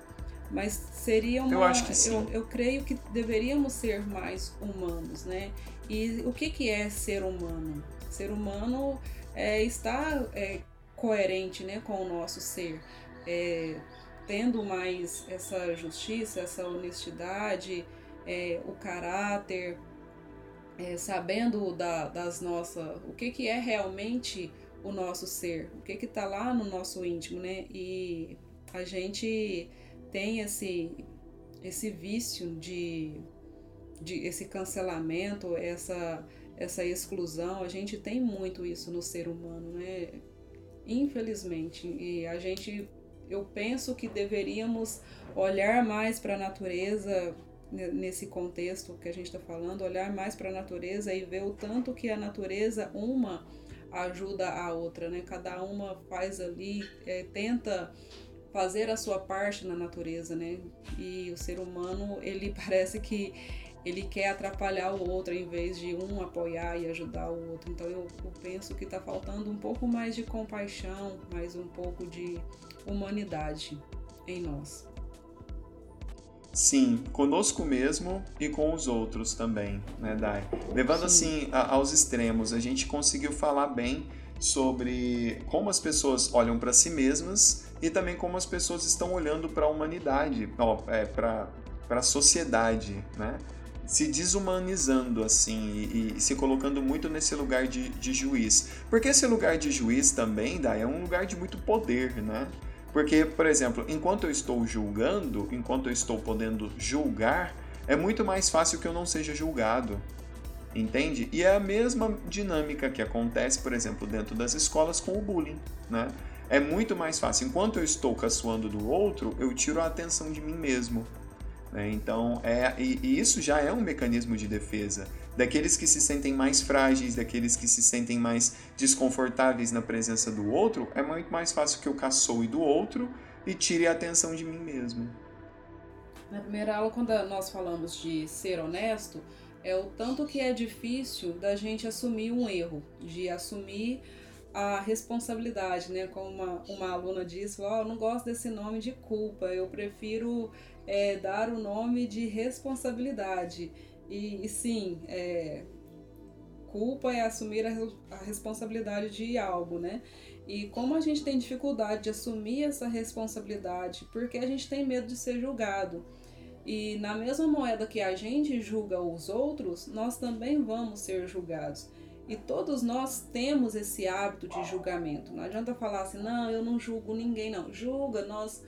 mas seria uma. Eu acho que sim. Eu, eu creio que deveríamos ser mais humanos, né? E o que, que é ser humano? Ser humano é estar é, coerente né, com o nosso ser, é, tendo mais essa justiça, essa honestidade, é, o caráter, é, sabendo da, das nossas. o que, que é realmente o nosso ser, o que que está lá no nosso íntimo, né? E a gente tem esse, esse vício de, de esse cancelamento, essa, essa exclusão, a gente tem muito isso no ser humano, né? Infelizmente. E a gente, eu penso que deveríamos olhar mais para a natureza nesse contexto que a gente está falando, olhar mais para a natureza e ver o tanto que a natureza, uma, ajuda a outra, né? Cada uma faz ali, é, tenta fazer a sua parte na natureza, né? E o ser humano, ele parece que ele quer atrapalhar o outro em vez de um apoiar e ajudar o outro. Então eu, eu penso que está faltando um pouco mais de compaixão, mais um pouco de humanidade em nós. Sim, conosco mesmo e com os outros também, né, Dai? Levando Sim. assim a, aos extremos, a gente conseguiu falar bem sobre como as pessoas olham para si mesmas e também como as pessoas estão olhando para a humanidade, é, para a sociedade, né? Se desumanizando assim e, e, se colocando muito nesse lugar de, de juiz. Porque esse lugar de juiz também, Dai, é um lugar de muito poder, né? Porque, por exemplo, enquanto eu estou julgando, enquanto eu estou podendo julgar, é muito mais fácil que eu não seja julgado. Entende? E é a mesma dinâmica que acontece, por exemplo, dentro das escolas com o bullying, né? É muito mais fácil. Enquanto eu estou caçoando do outro, eu tiro a atenção de mim mesmo. Né? Então, é, e, e, isso já é um mecanismo de defesa daqueles que se sentem mais frágeis, daqueles que se sentem mais desconfortáveis na presença do outro. É muito mais fácil que eu caçoe do outro e tire a atenção de mim mesmo. Na primeira aula, quando nós falamos de ser honesto, é o tanto que é difícil da gente assumir um erro, de assumir a responsabilidade, né? Como uma, uma aluna disse, oh, eu não gosto desse nome de culpa, eu prefiro é, dar o nome de responsabilidade. E, e sim, é, culpa é assumir a, a responsabilidade de algo, né? E como a gente tem dificuldade de assumir essa responsabilidade, porque a gente tem medo de ser julgado. E na mesma moeda que a gente julga os outros, nós também vamos ser julgados. E todos nós temos esse hábito de julgamento. Não adianta falar assim, não, eu não julgo ninguém, não. Julga, nós.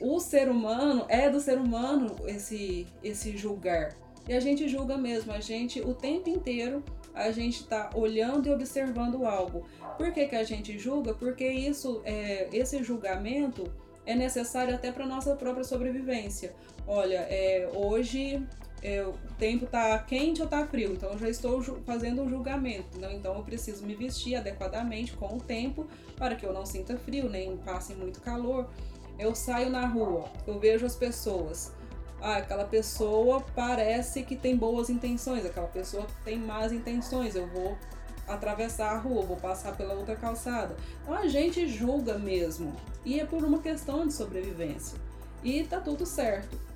O ser humano, é do ser humano esse, esse julgar. E a gente julga mesmo, a gente o tempo inteiro a gente está olhando e observando algo. Por que, que a gente julga? Porque isso, é, esse julgamento é necessário até para nossa própria sobrevivência. Olha, é, hoje é, o tempo está quente ou está frio, então eu já estou fazendo um julgamento, né? então eu preciso me vestir adequadamente com o tempo para que eu não sinta frio, nem passe muito calor. Eu saio na rua, eu vejo as pessoas. Ah, aquela pessoa parece que tem boas intenções, aquela pessoa tem más intenções. Eu vou atravessar a rua, vou passar pela outra calçada. Então a gente julga mesmo. E é por uma questão de sobrevivência. E tá tudo certo.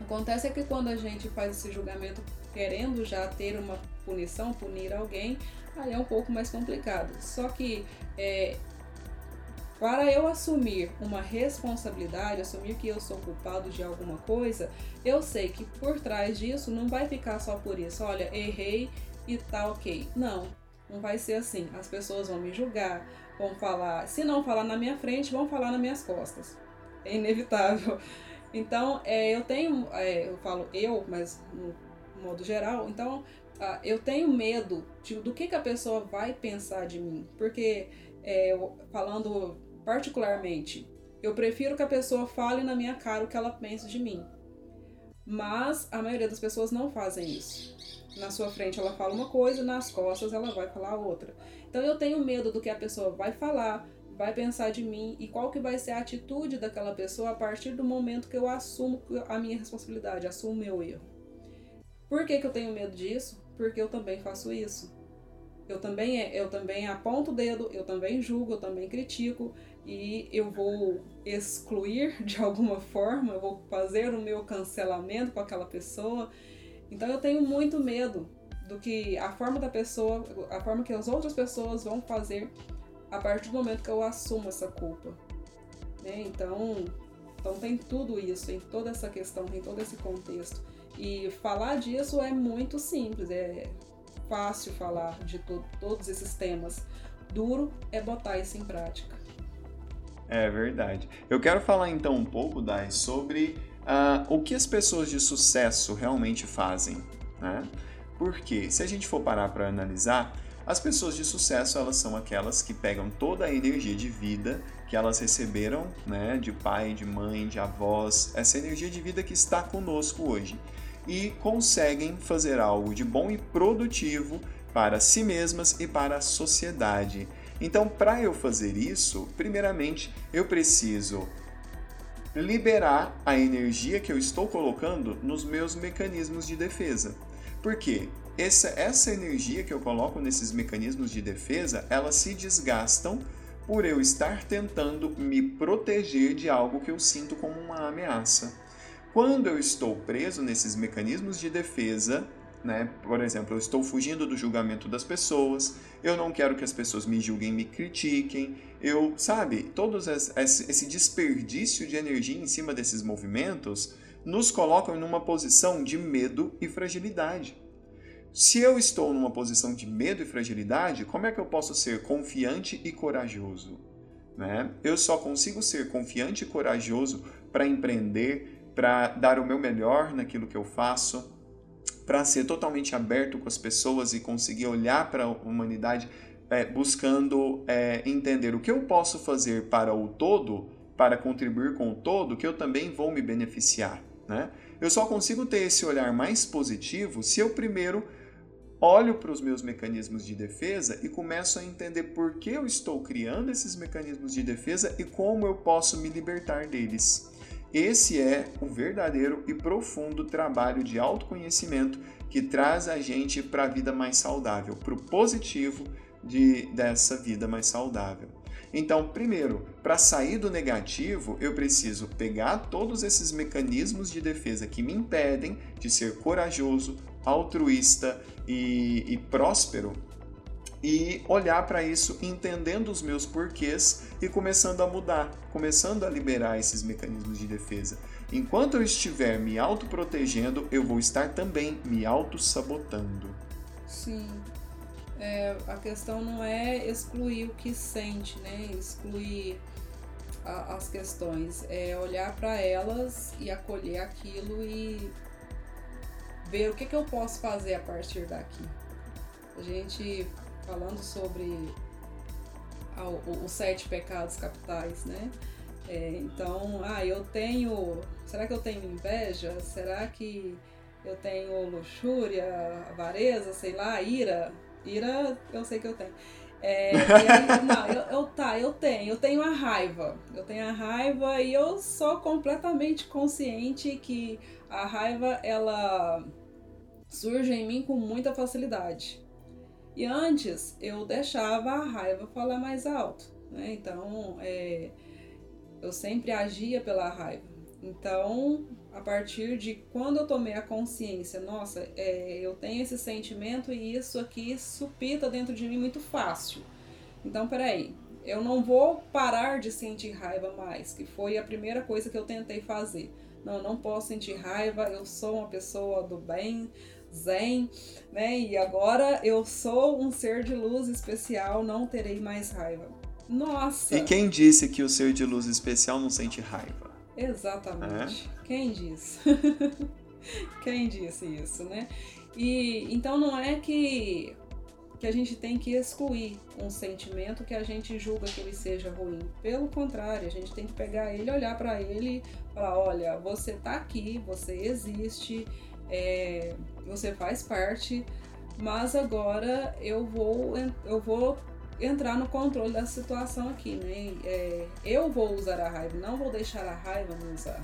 Acontece é que quando a gente faz esse julgamento querendo já ter uma punição, punir alguém, aí é um pouco mais complicado. Só que é, para eu assumir uma responsabilidade, assumir que eu sou culpado de alguma coisa, eu sei que por trás disso não vai ficar só por isso, olha, errei e tá ok. Não, não vai ser assim. As pessoas vão me julgar, vão falar, se não falar na minha frente, vão falar nas minhas costas. É inevitável. Então, é, eu tenho, é, eu falo eu, mas no modo geral, então eu tenho medo de, do que, que a pessoa vai pensar de mim. Porque, é, falando particularmente, eu prefiro que a pessoa fale na minha cara o que ela pensa de mim. Mas a maioria das pessoas não fazem isso. Na sua frente ela fala uma coisa, nas costas ela vai falar outra. Então eu tenho medo do que a pessoa vai falar, vai pensar de mim e qual que vai ser a atitude daquela pessoa a partir do momento que eu assumo a minha responsabilidade, assumo o meu erro. Por que, que eu tenho medo disso? Porque eu também faço isso. Eu também, eu também aponto o dedo, eu também julgo, eu também critico e eu vou excluir de alguma forma, eu vou fazer o meu cancelamento com aquela pessoa. Então eu tenho muito medo do que a forma da pessoa, a forma que as outras pessoas vão fazer a partir do momento que eu assumo essa culpa. Né? Então, então tem tudo isso, tem toda essa questão, tem todo esse contexto. E falar disso é muito simples, é fácil falar de to todos esses temas. Duro é botar isso em prática. É verdade. Eu quero falar então um pouco, Dai, sobre uh, o que as pessoas de sucesso realmente fazem. Né? Porque se a gente for parar para analisar, as pessoas de sucesso elas são aquelas que pegam toda a energia de vida que elas receberam, né, de pai, de mãe, de avós, essa energia de vida que está conosco hoje e conseguem fazer algo de bom e produtivo para si mesmas e para a sociedade. Então, para eu fazer isso, primeiramente eu preciso liberar a energia que eu estou colocando nos meus mecanismos de defesa. Por quê? Essa, essa energia que eu coloco nesses mecanismos de defesa, elas se desgastam por eu estar tentando me proteger de algo que eu sinto como uma ameaça. Quando eu estou preso nesses mecanismos de defesa, né? Por exemplo, eu estou fugindo do julgamento das pessoas, eu não quero que as pessoas me julguem, me critiquem, eu, sabe, todo esse desperdício de energia em cima desses movimentos nos colocam numa posição de medo e fragilidade. Se eu estou numa posição de medo e fragilidade, como é que eu posso ser confiante e corajoso? Né? Eu só consigo ser confiante e corajoso para empreender, para dar o meu melhor naquilo que eu faço, para ser totalmente aberto com as pessoas e conseguir olhar para a humanidade é, buscando é, entender o que eu posso fazer para o todo, para contribuir com o todo, que eu também vou me beneficiar. Né? Eu só consigo ter esse olhar mais positivo se eu primeiro olho para os meus mecanismos de defesa e começo a entender por que eu estou criando esses mecanismos de defesa e como eu posso me libertar deles. Esse é o verdadeiro e profundo trabalho de autoconhecimento que traz a gente para a vida mais saudável, para o positivo de, dessa vida mais saudável. Então, primeiro, para sair do negativo, eu preciso pegar todos esses mecanismos de defesa que me impedem de ser corajoso, altruísta e, e próspero e olhar para isso entendendo os meus porquês e começando a mudar, começando a liberar esses mecanismos de defesa. Enquanto eu estiver me autoprotegendo, eu vou estar também me auto-sabotando. Sim. É, a questão não é excluir o que sente, né? Excluir a, as questões. É olhar para elas e acolher aquilo e ver o que, que eu posso fazer a partir daqui. A gente falando sobre os sete pecados capitais, né? É, então, ah, eu tenho. Será que eu tenho inveja? Será que eu tenho luxúria, avareza, sei lá, ira? Ira, eu sei que eu tenho. É, aí, não, eu, eu, tá, eu tenho, eu tenho a raiva. Eu tenho a raiva e eu sou completamente consciente que a raiva ela surge em mim com muita facilidade. E antes eu deixava a raiva falar mais alto, né? Então é, eu sempre agia pela raiva. Então, a partir de quando eu tomei a consciência, nossa, é, eu tenho esse sentimento e isso aqui supita dentro de mim muito fácil. Então, peraí, eu não vou parar de sentir raiva mais, que foi a primeira coisa que eu tentei fazer. Não, não posso sentir raiva, eu sou uma pessoa do bem, zen, né? E agora eu sou um ser de luz especial, não terei mais raiva. Nossa! E quem disse que o ser de luz especial não sente raiva? Exatamente. É? Quem disse? quem disse isso, né? E então não é que que a gente tem que excluir um sentimento que a gente julga que ele seja ruim. Pelo contrário, a gente tem que pegar ele, olhar para ele falar: olha, você tá aqui, você existe, é, você faz parte, mas agora eu vou, eu vou entrar no controle da situação aqui, né? É, eu vou usar a raiva, não vou deixar a raiva me usar.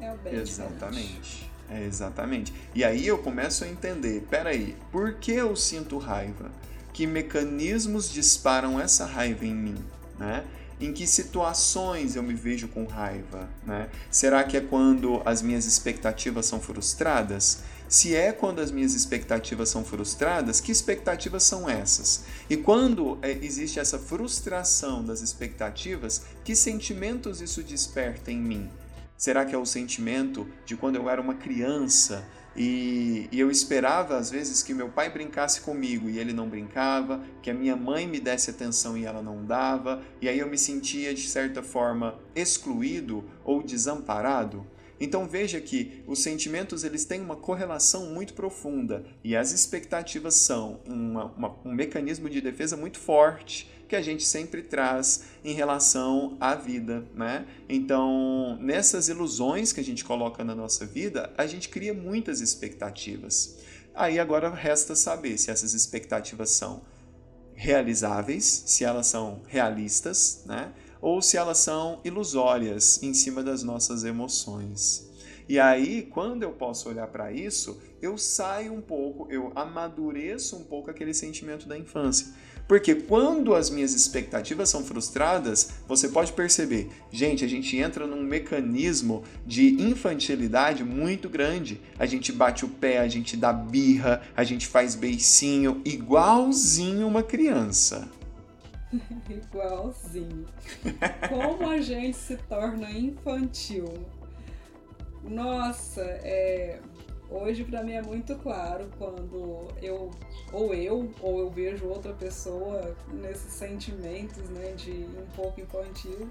É o bem Exatamente. É, exatamente. E aí eu começo a entender, peraí, por que eu sinto raiva? Que mecanismos disparam essa raiva em mim? Né? Em que situações eu me vejo com raiva? Né? Será que é quando as minhas expectativas são frustradas? Se é quando as minhas expectativas são frustradas, que expectativas são essas? E quando é, existe essa frustração das expectativas, que sentimentos isso desperta em mim? Será que é o sentimento de quando eu era uma criança e, e, eu esperava às vezes que meu pai brincasse comigo e ele não brincava, que a minha mãe me desse atenção e ela não dava, e aí eu me sentia de certa forma excluído ou desamparado? Então veja que os sentimentos eles têm uma correlação muito profunda e as expectativas são uma, uma, um mecanismo de defesa muito forte que a gente sempre traz em relação à vida, né? Então, nessas ilusões que a gente coloca na nossa vida, a gente cria muitas expectativas. Aí agora resta saber se essas expectativas são realizáveis, se elas são realistas, né? Ou se elas são ilusórias em cima das nossas emoções. E aí, quando eu posso olhar para isso, eu saio um pouco, eu amadureço um pouco aquele sentimento da infância. Porque quando as minhas expectativas são frustradas, você pode perceber, gente, a gente entra num mecanismo de infantilidade muito grande. A gente bate o pé, a gente dá birra, a gente faz beicinho, igualzinho uma criança. igualzinho. Como a gente se torna infantil. Nossa, é, Hoje para mim é muito claro quando eu ou eu ou eu vejo outra pessoa nesses sentimentos, né, de um pouco infantil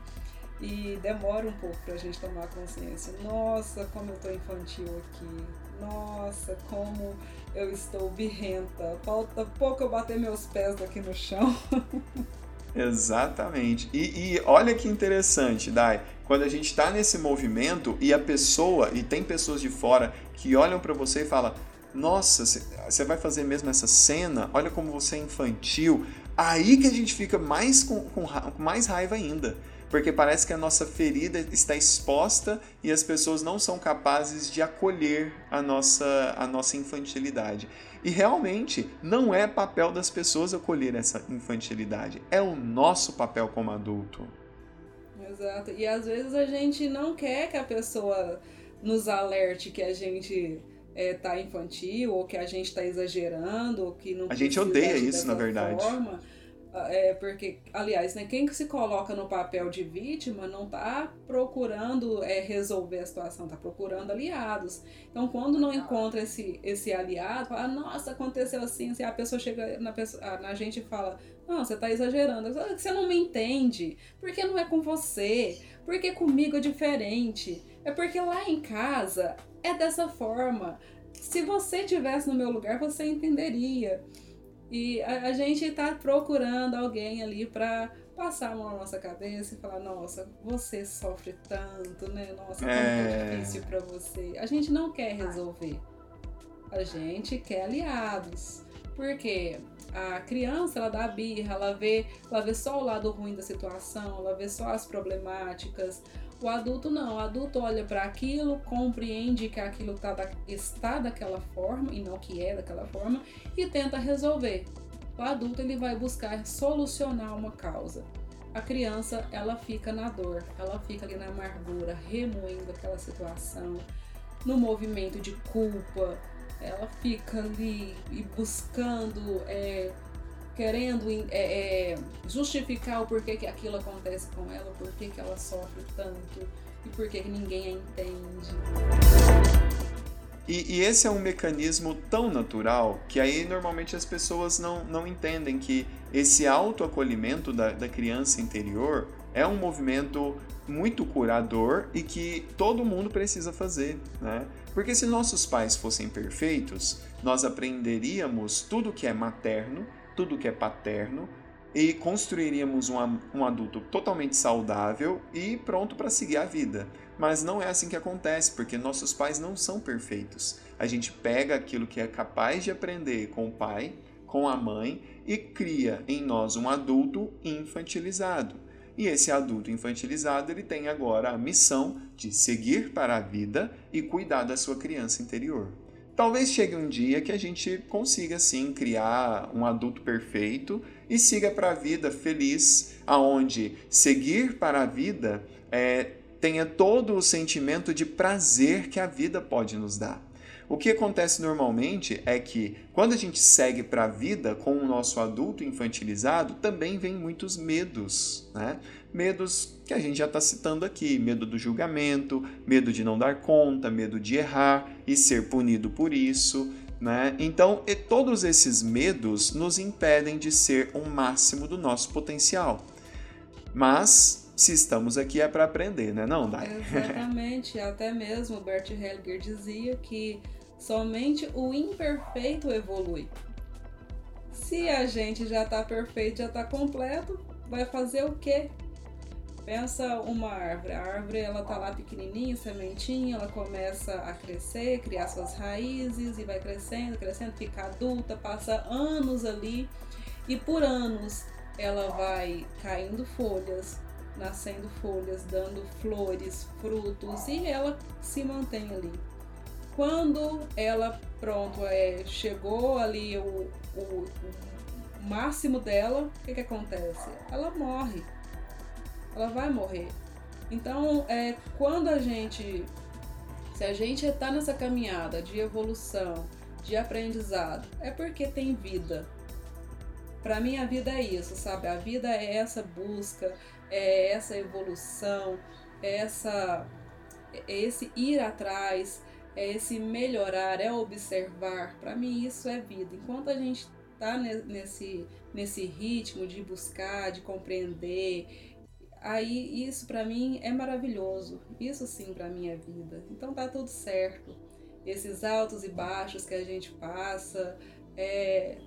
e demora um pouco pra gente tomar consciência. Nossa, como eu tô infantil aqui. Nossa, como eu estou birrenta. Falta pouco eu bater meus pés aqui no chão. Exatamente. E, e, olha que interessante, Dai. Quando a gente está nesse movimento e a pessoa, e tem pessoas de fora que olham para você e falam: Nossa, você vai fazer mesmo essa cena? Olha como você é infantil. Aí que a gente fica mais com, com, com mais raiva ainda porque parece que a nossa ferida está exposta e as pessoas não são capazes de acolher a nossa, a nossa infantilidade. E realmente não é papel das pessoas acolher essa infantilidade, é o nosso papel como adulto. Exato. E às vezes a gente não quer que a pessoa nos alerte que a gente é, tá infantil ou que a gente está exagerando ou que não a gente odeia isso na verdade forma. É porque, aliás, né, quem se coloca no papel de vítima não está procurando é, resolver a situação, está procurando aliados. Então, quando não encontra esse, esse aliado, fala, nossa, aconteceu assim, assim, a pessoa chega na, pessoa, na gente e fala, não, você está exagerando, você não me entende, porque não é com você, porque comigo é diferente, é porque lá em casa é dessa forma. Se você tivesse no meu lugar, você entenderia. E a, a gente está procurando alguém ali para passar a mão na nossa cabeça e falar: nossa, você sofre tanto, né? Nossa, como é, é difícil para você. A gente não quer resolver. A gente quer aliados. Porque a criança, ela dá birra, ela vê, ela vê só o lado ruim da situação, ela vê só as problemáticas. O adulto não, o adulto olha para aquilo, compreende que aquilo tá da, está daquela forma e não que é daquela forma e tenta resolver. O adulto ele vai buscar solucionar uma causa. A criança ela fica na dor, ela fica ali na amargura, remoendo aquela situação, no movimento de culpa, ela fica ali e buscando é, querendo é, é, justificar o porquê que aquilo acontece com ela, o porquê que ela sofre tanto e porquê que ninguém a entende. E, e, esse é um mecanismo tão natural que aí normalmente as pessoas não, não entendem que esse autoacolhimento da, da criança interior é um movimento muito curador e que todo mundo precisa fazer, né? Porque se nossos pais fossem perfeitos, nós aprenderíamos tudo que é materno tudo que é paterno e construiríamos um, um adulto totalmente saudável e pronto para seguir a vida. Mas não é assim que acontece, porque nossos pais não são perfeitos. A gente pega aquilo que é capaz de aprender com o pai, com a mãe e cria em nós um adulto infantilizado. E esse adulto infantilizado, ele tem agora a missão de seguir para a vida e cuidar da sua criança interior. Talvez chegue um dia que a gente consiga sim criar um adulto perfeito e siga para a vida feliz, aonde seguir para a vida é, tenha todo o sentimento de prazer que a vida pode nos dar. O que acontece normalmente é que quando a gente segue para a vida com o nosso adulto infantilizado, também vem muitos medos, né? Medos que a gente já está citando aqui: medo do julgamento, medo de não dar conta, medo de errar e ser punido por isso. Né? Então, todos esses medos nos impedem de ser o máximo do nosso potencial. Mas, se estamos aqui é para aprender, né, não, Dai? Exatamente. Até mesmo Bert Hellinger dizia que Somente o imperfeito evolui. Se a gente já está perfeito, já está completo, vai fazer o quê? Pensa uma árvore. A árvore ela tá lá pequenininha, sementinha, ela começa a crescer, criar suas raízes e vai crescendo, crescendo, fica adulta, passa anos ali e por anos ela vai caindo folhas, nascendo folhas, dando flores, frutos e ela se mantém ali. Quando ela, pronto, é, chegou ali o, o, o máximo dela, o que, que acontece? Ela morre. Ela vai morrer. Então, é, quando a gente, se a gente está nessa caminhada de evolução, de aprendizado, é porque tem vida. Para mim, a vida é isso, sabe? A vida é essa busca, é essa evolução, é essa, é esse ir atrás, é esse melhorar, é observar. Para mim, isso é vida. Enquanto a gente está nesse, nesse ritmo de buscar, de compreender, aí isso para mim é maravilhoso. Isso sim para mim é vida. Então tá tudo certo. Esses altos e baixos que a gente passa, é,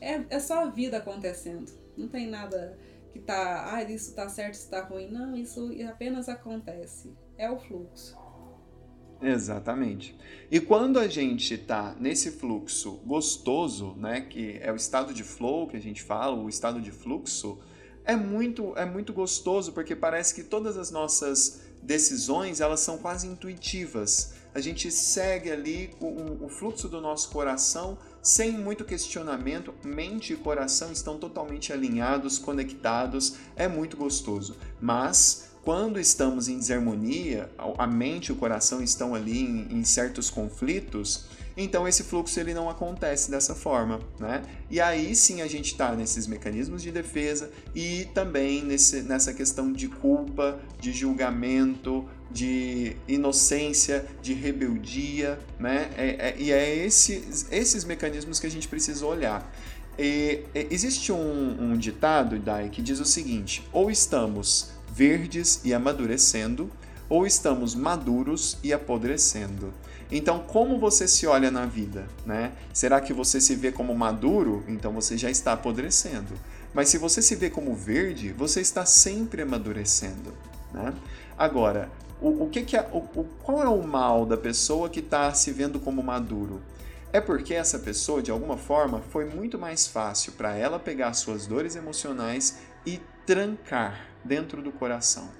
é, é só a vida acontecendo. Não tem nada que tá, ah, isso tá certo, isso tá ruim. Não, isso apenas acontece. É o fluxo. Exatamente. E quando a gente está nesse fluxo gostoso, né, que é o estado de flow que a gente fala, o estado de fluxo, é muito é muito gostoso porque parece que todas as nossas decisões elas são quase intuitivas. A gente segue ali o, o fluxo do nosso coração sem muito questionamento. Mente e coração estão totalmente alinhados, conectados. É muito gostoso. Mas quando estamos em desarmonia, a mente e o coração estão ali em, em, certos conflitos, então esse fluxo ele não acontece dessa forma, né? E aí sim a gente está nesses mecanismos de defesa e também nesse, nessa questão de culpa, de julgamento, de inocência, de rebeldia, né? É, é, e é esses, esses mecanismos que a gente precisa olhar. E, existe um, um ditado, Dai, que diz o seguinte: ou estamos verdes e amadurecendo, ou estamos maduros e apodrecendo. Então, como você se olha na vida? Né? Será que você se vê como maduro? Então você já está apodrecendo. Mas se você se vê como verde, você está sempre amadurecendo. Né? Agora, o, o que, que é, o, o, qual é o mal da pessoa que está se vendo como maduro? É porque essa pessoa, de alguma forma, foi muito mais fácil para ela pegar suas dores emocionais e trancar dentro do coração.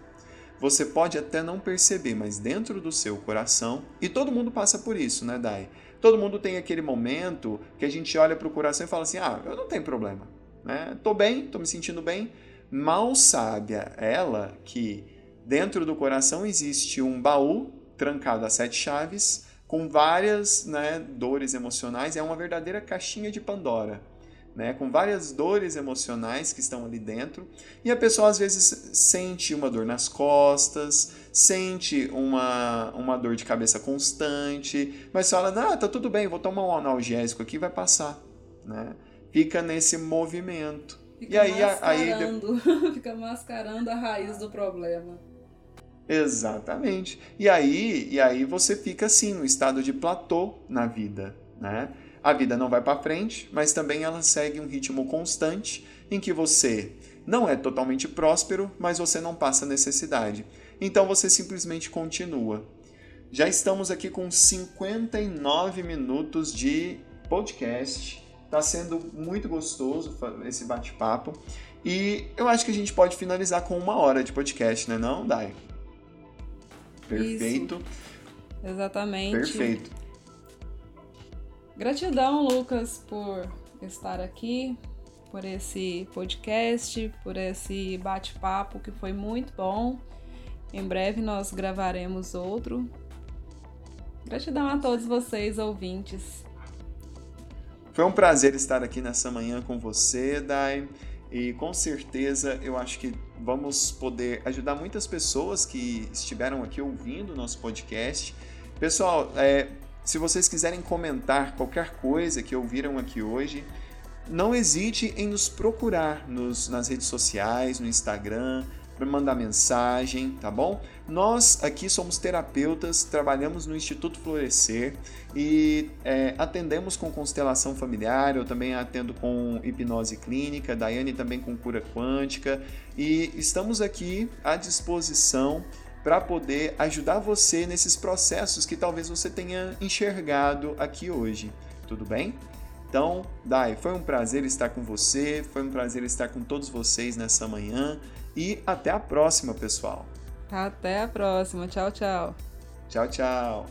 Você pode até não perceber, mas dentro do seu coração, e todo mundo passa por isso, né, Dai? Todo mundo tem aquele momento que a gente olha para o coração e fala assim: ah, eu não tenho problema, né? Tô bem, tô me sentindo bem. Mal sabe ela que dentro do coração existe um baú trancado a sete chaves com várias né, dores emocionais, é uma verdadeira caixinha de Pandora né, com várias dores emocionais que estão ali dentro, e a pessoa às vezes sente uma dor nas costas, sente uma, uma dor de cabeça constante, mas fala, ah, tá tudo bem, vou tomar um analgésico aqui vai passar, né? Fica nesse movimento. Fica e aí, mascarando, aí fica mascarando a raiz do problema. Exatamente. E aí, e aí você fica assim, no estado de platô na vida, né? A vida não vai para frente, mas também ela segue um ritmo constante em que você não é totalmente próspero, mas você não passa necessidade. Então você simplesmente continua. Já estamos aqui com 59 minutos de podcast Tá sendo muito gostoso esse bate-papo. E eu acho que a gente pode finalizar com uma hora de podcast, né não, Dai? Perfeito. Isso. Exatamente. Perfeito. Gratidão, Lucas, por estar aqui, por esse podcast, por esse bate-papo que foi muito bom. Em breve nós gravaremos outro. Gratidão a todos vocês, ouvintes. Foi um prazer estar aqui nessa manhã com você, Dai. E com certeza eu acho que vamos poder ajudar muitas pessoas que estiveram aqui ouvindo o nosso podcast. Pessoal, é, se vocês quiserem comentar qualquer coisa que ouviram aqui hoje, não hesite em nos procurar nos, nas redes sociais, no Instagram, para mandar mensagem, tá bom? Nós aqui somos terapeutas, trabalhamos no Instituto Florescer e é, atendemos com constelação familiar, eu também atendo com hipnose clínica, Daiane também com cura quântica e estamos aqui à disposição para poder ajudar você nesses processos que talvez você tenha enxergado aqui hoje. Tudo bem? Então, Dai, foi um prazer estar com você, foi um prazer estar com todos vocês nessa manhã e até a próxima, pessoal. Até a próxima. Tchau, tchau. Tchau, tchau.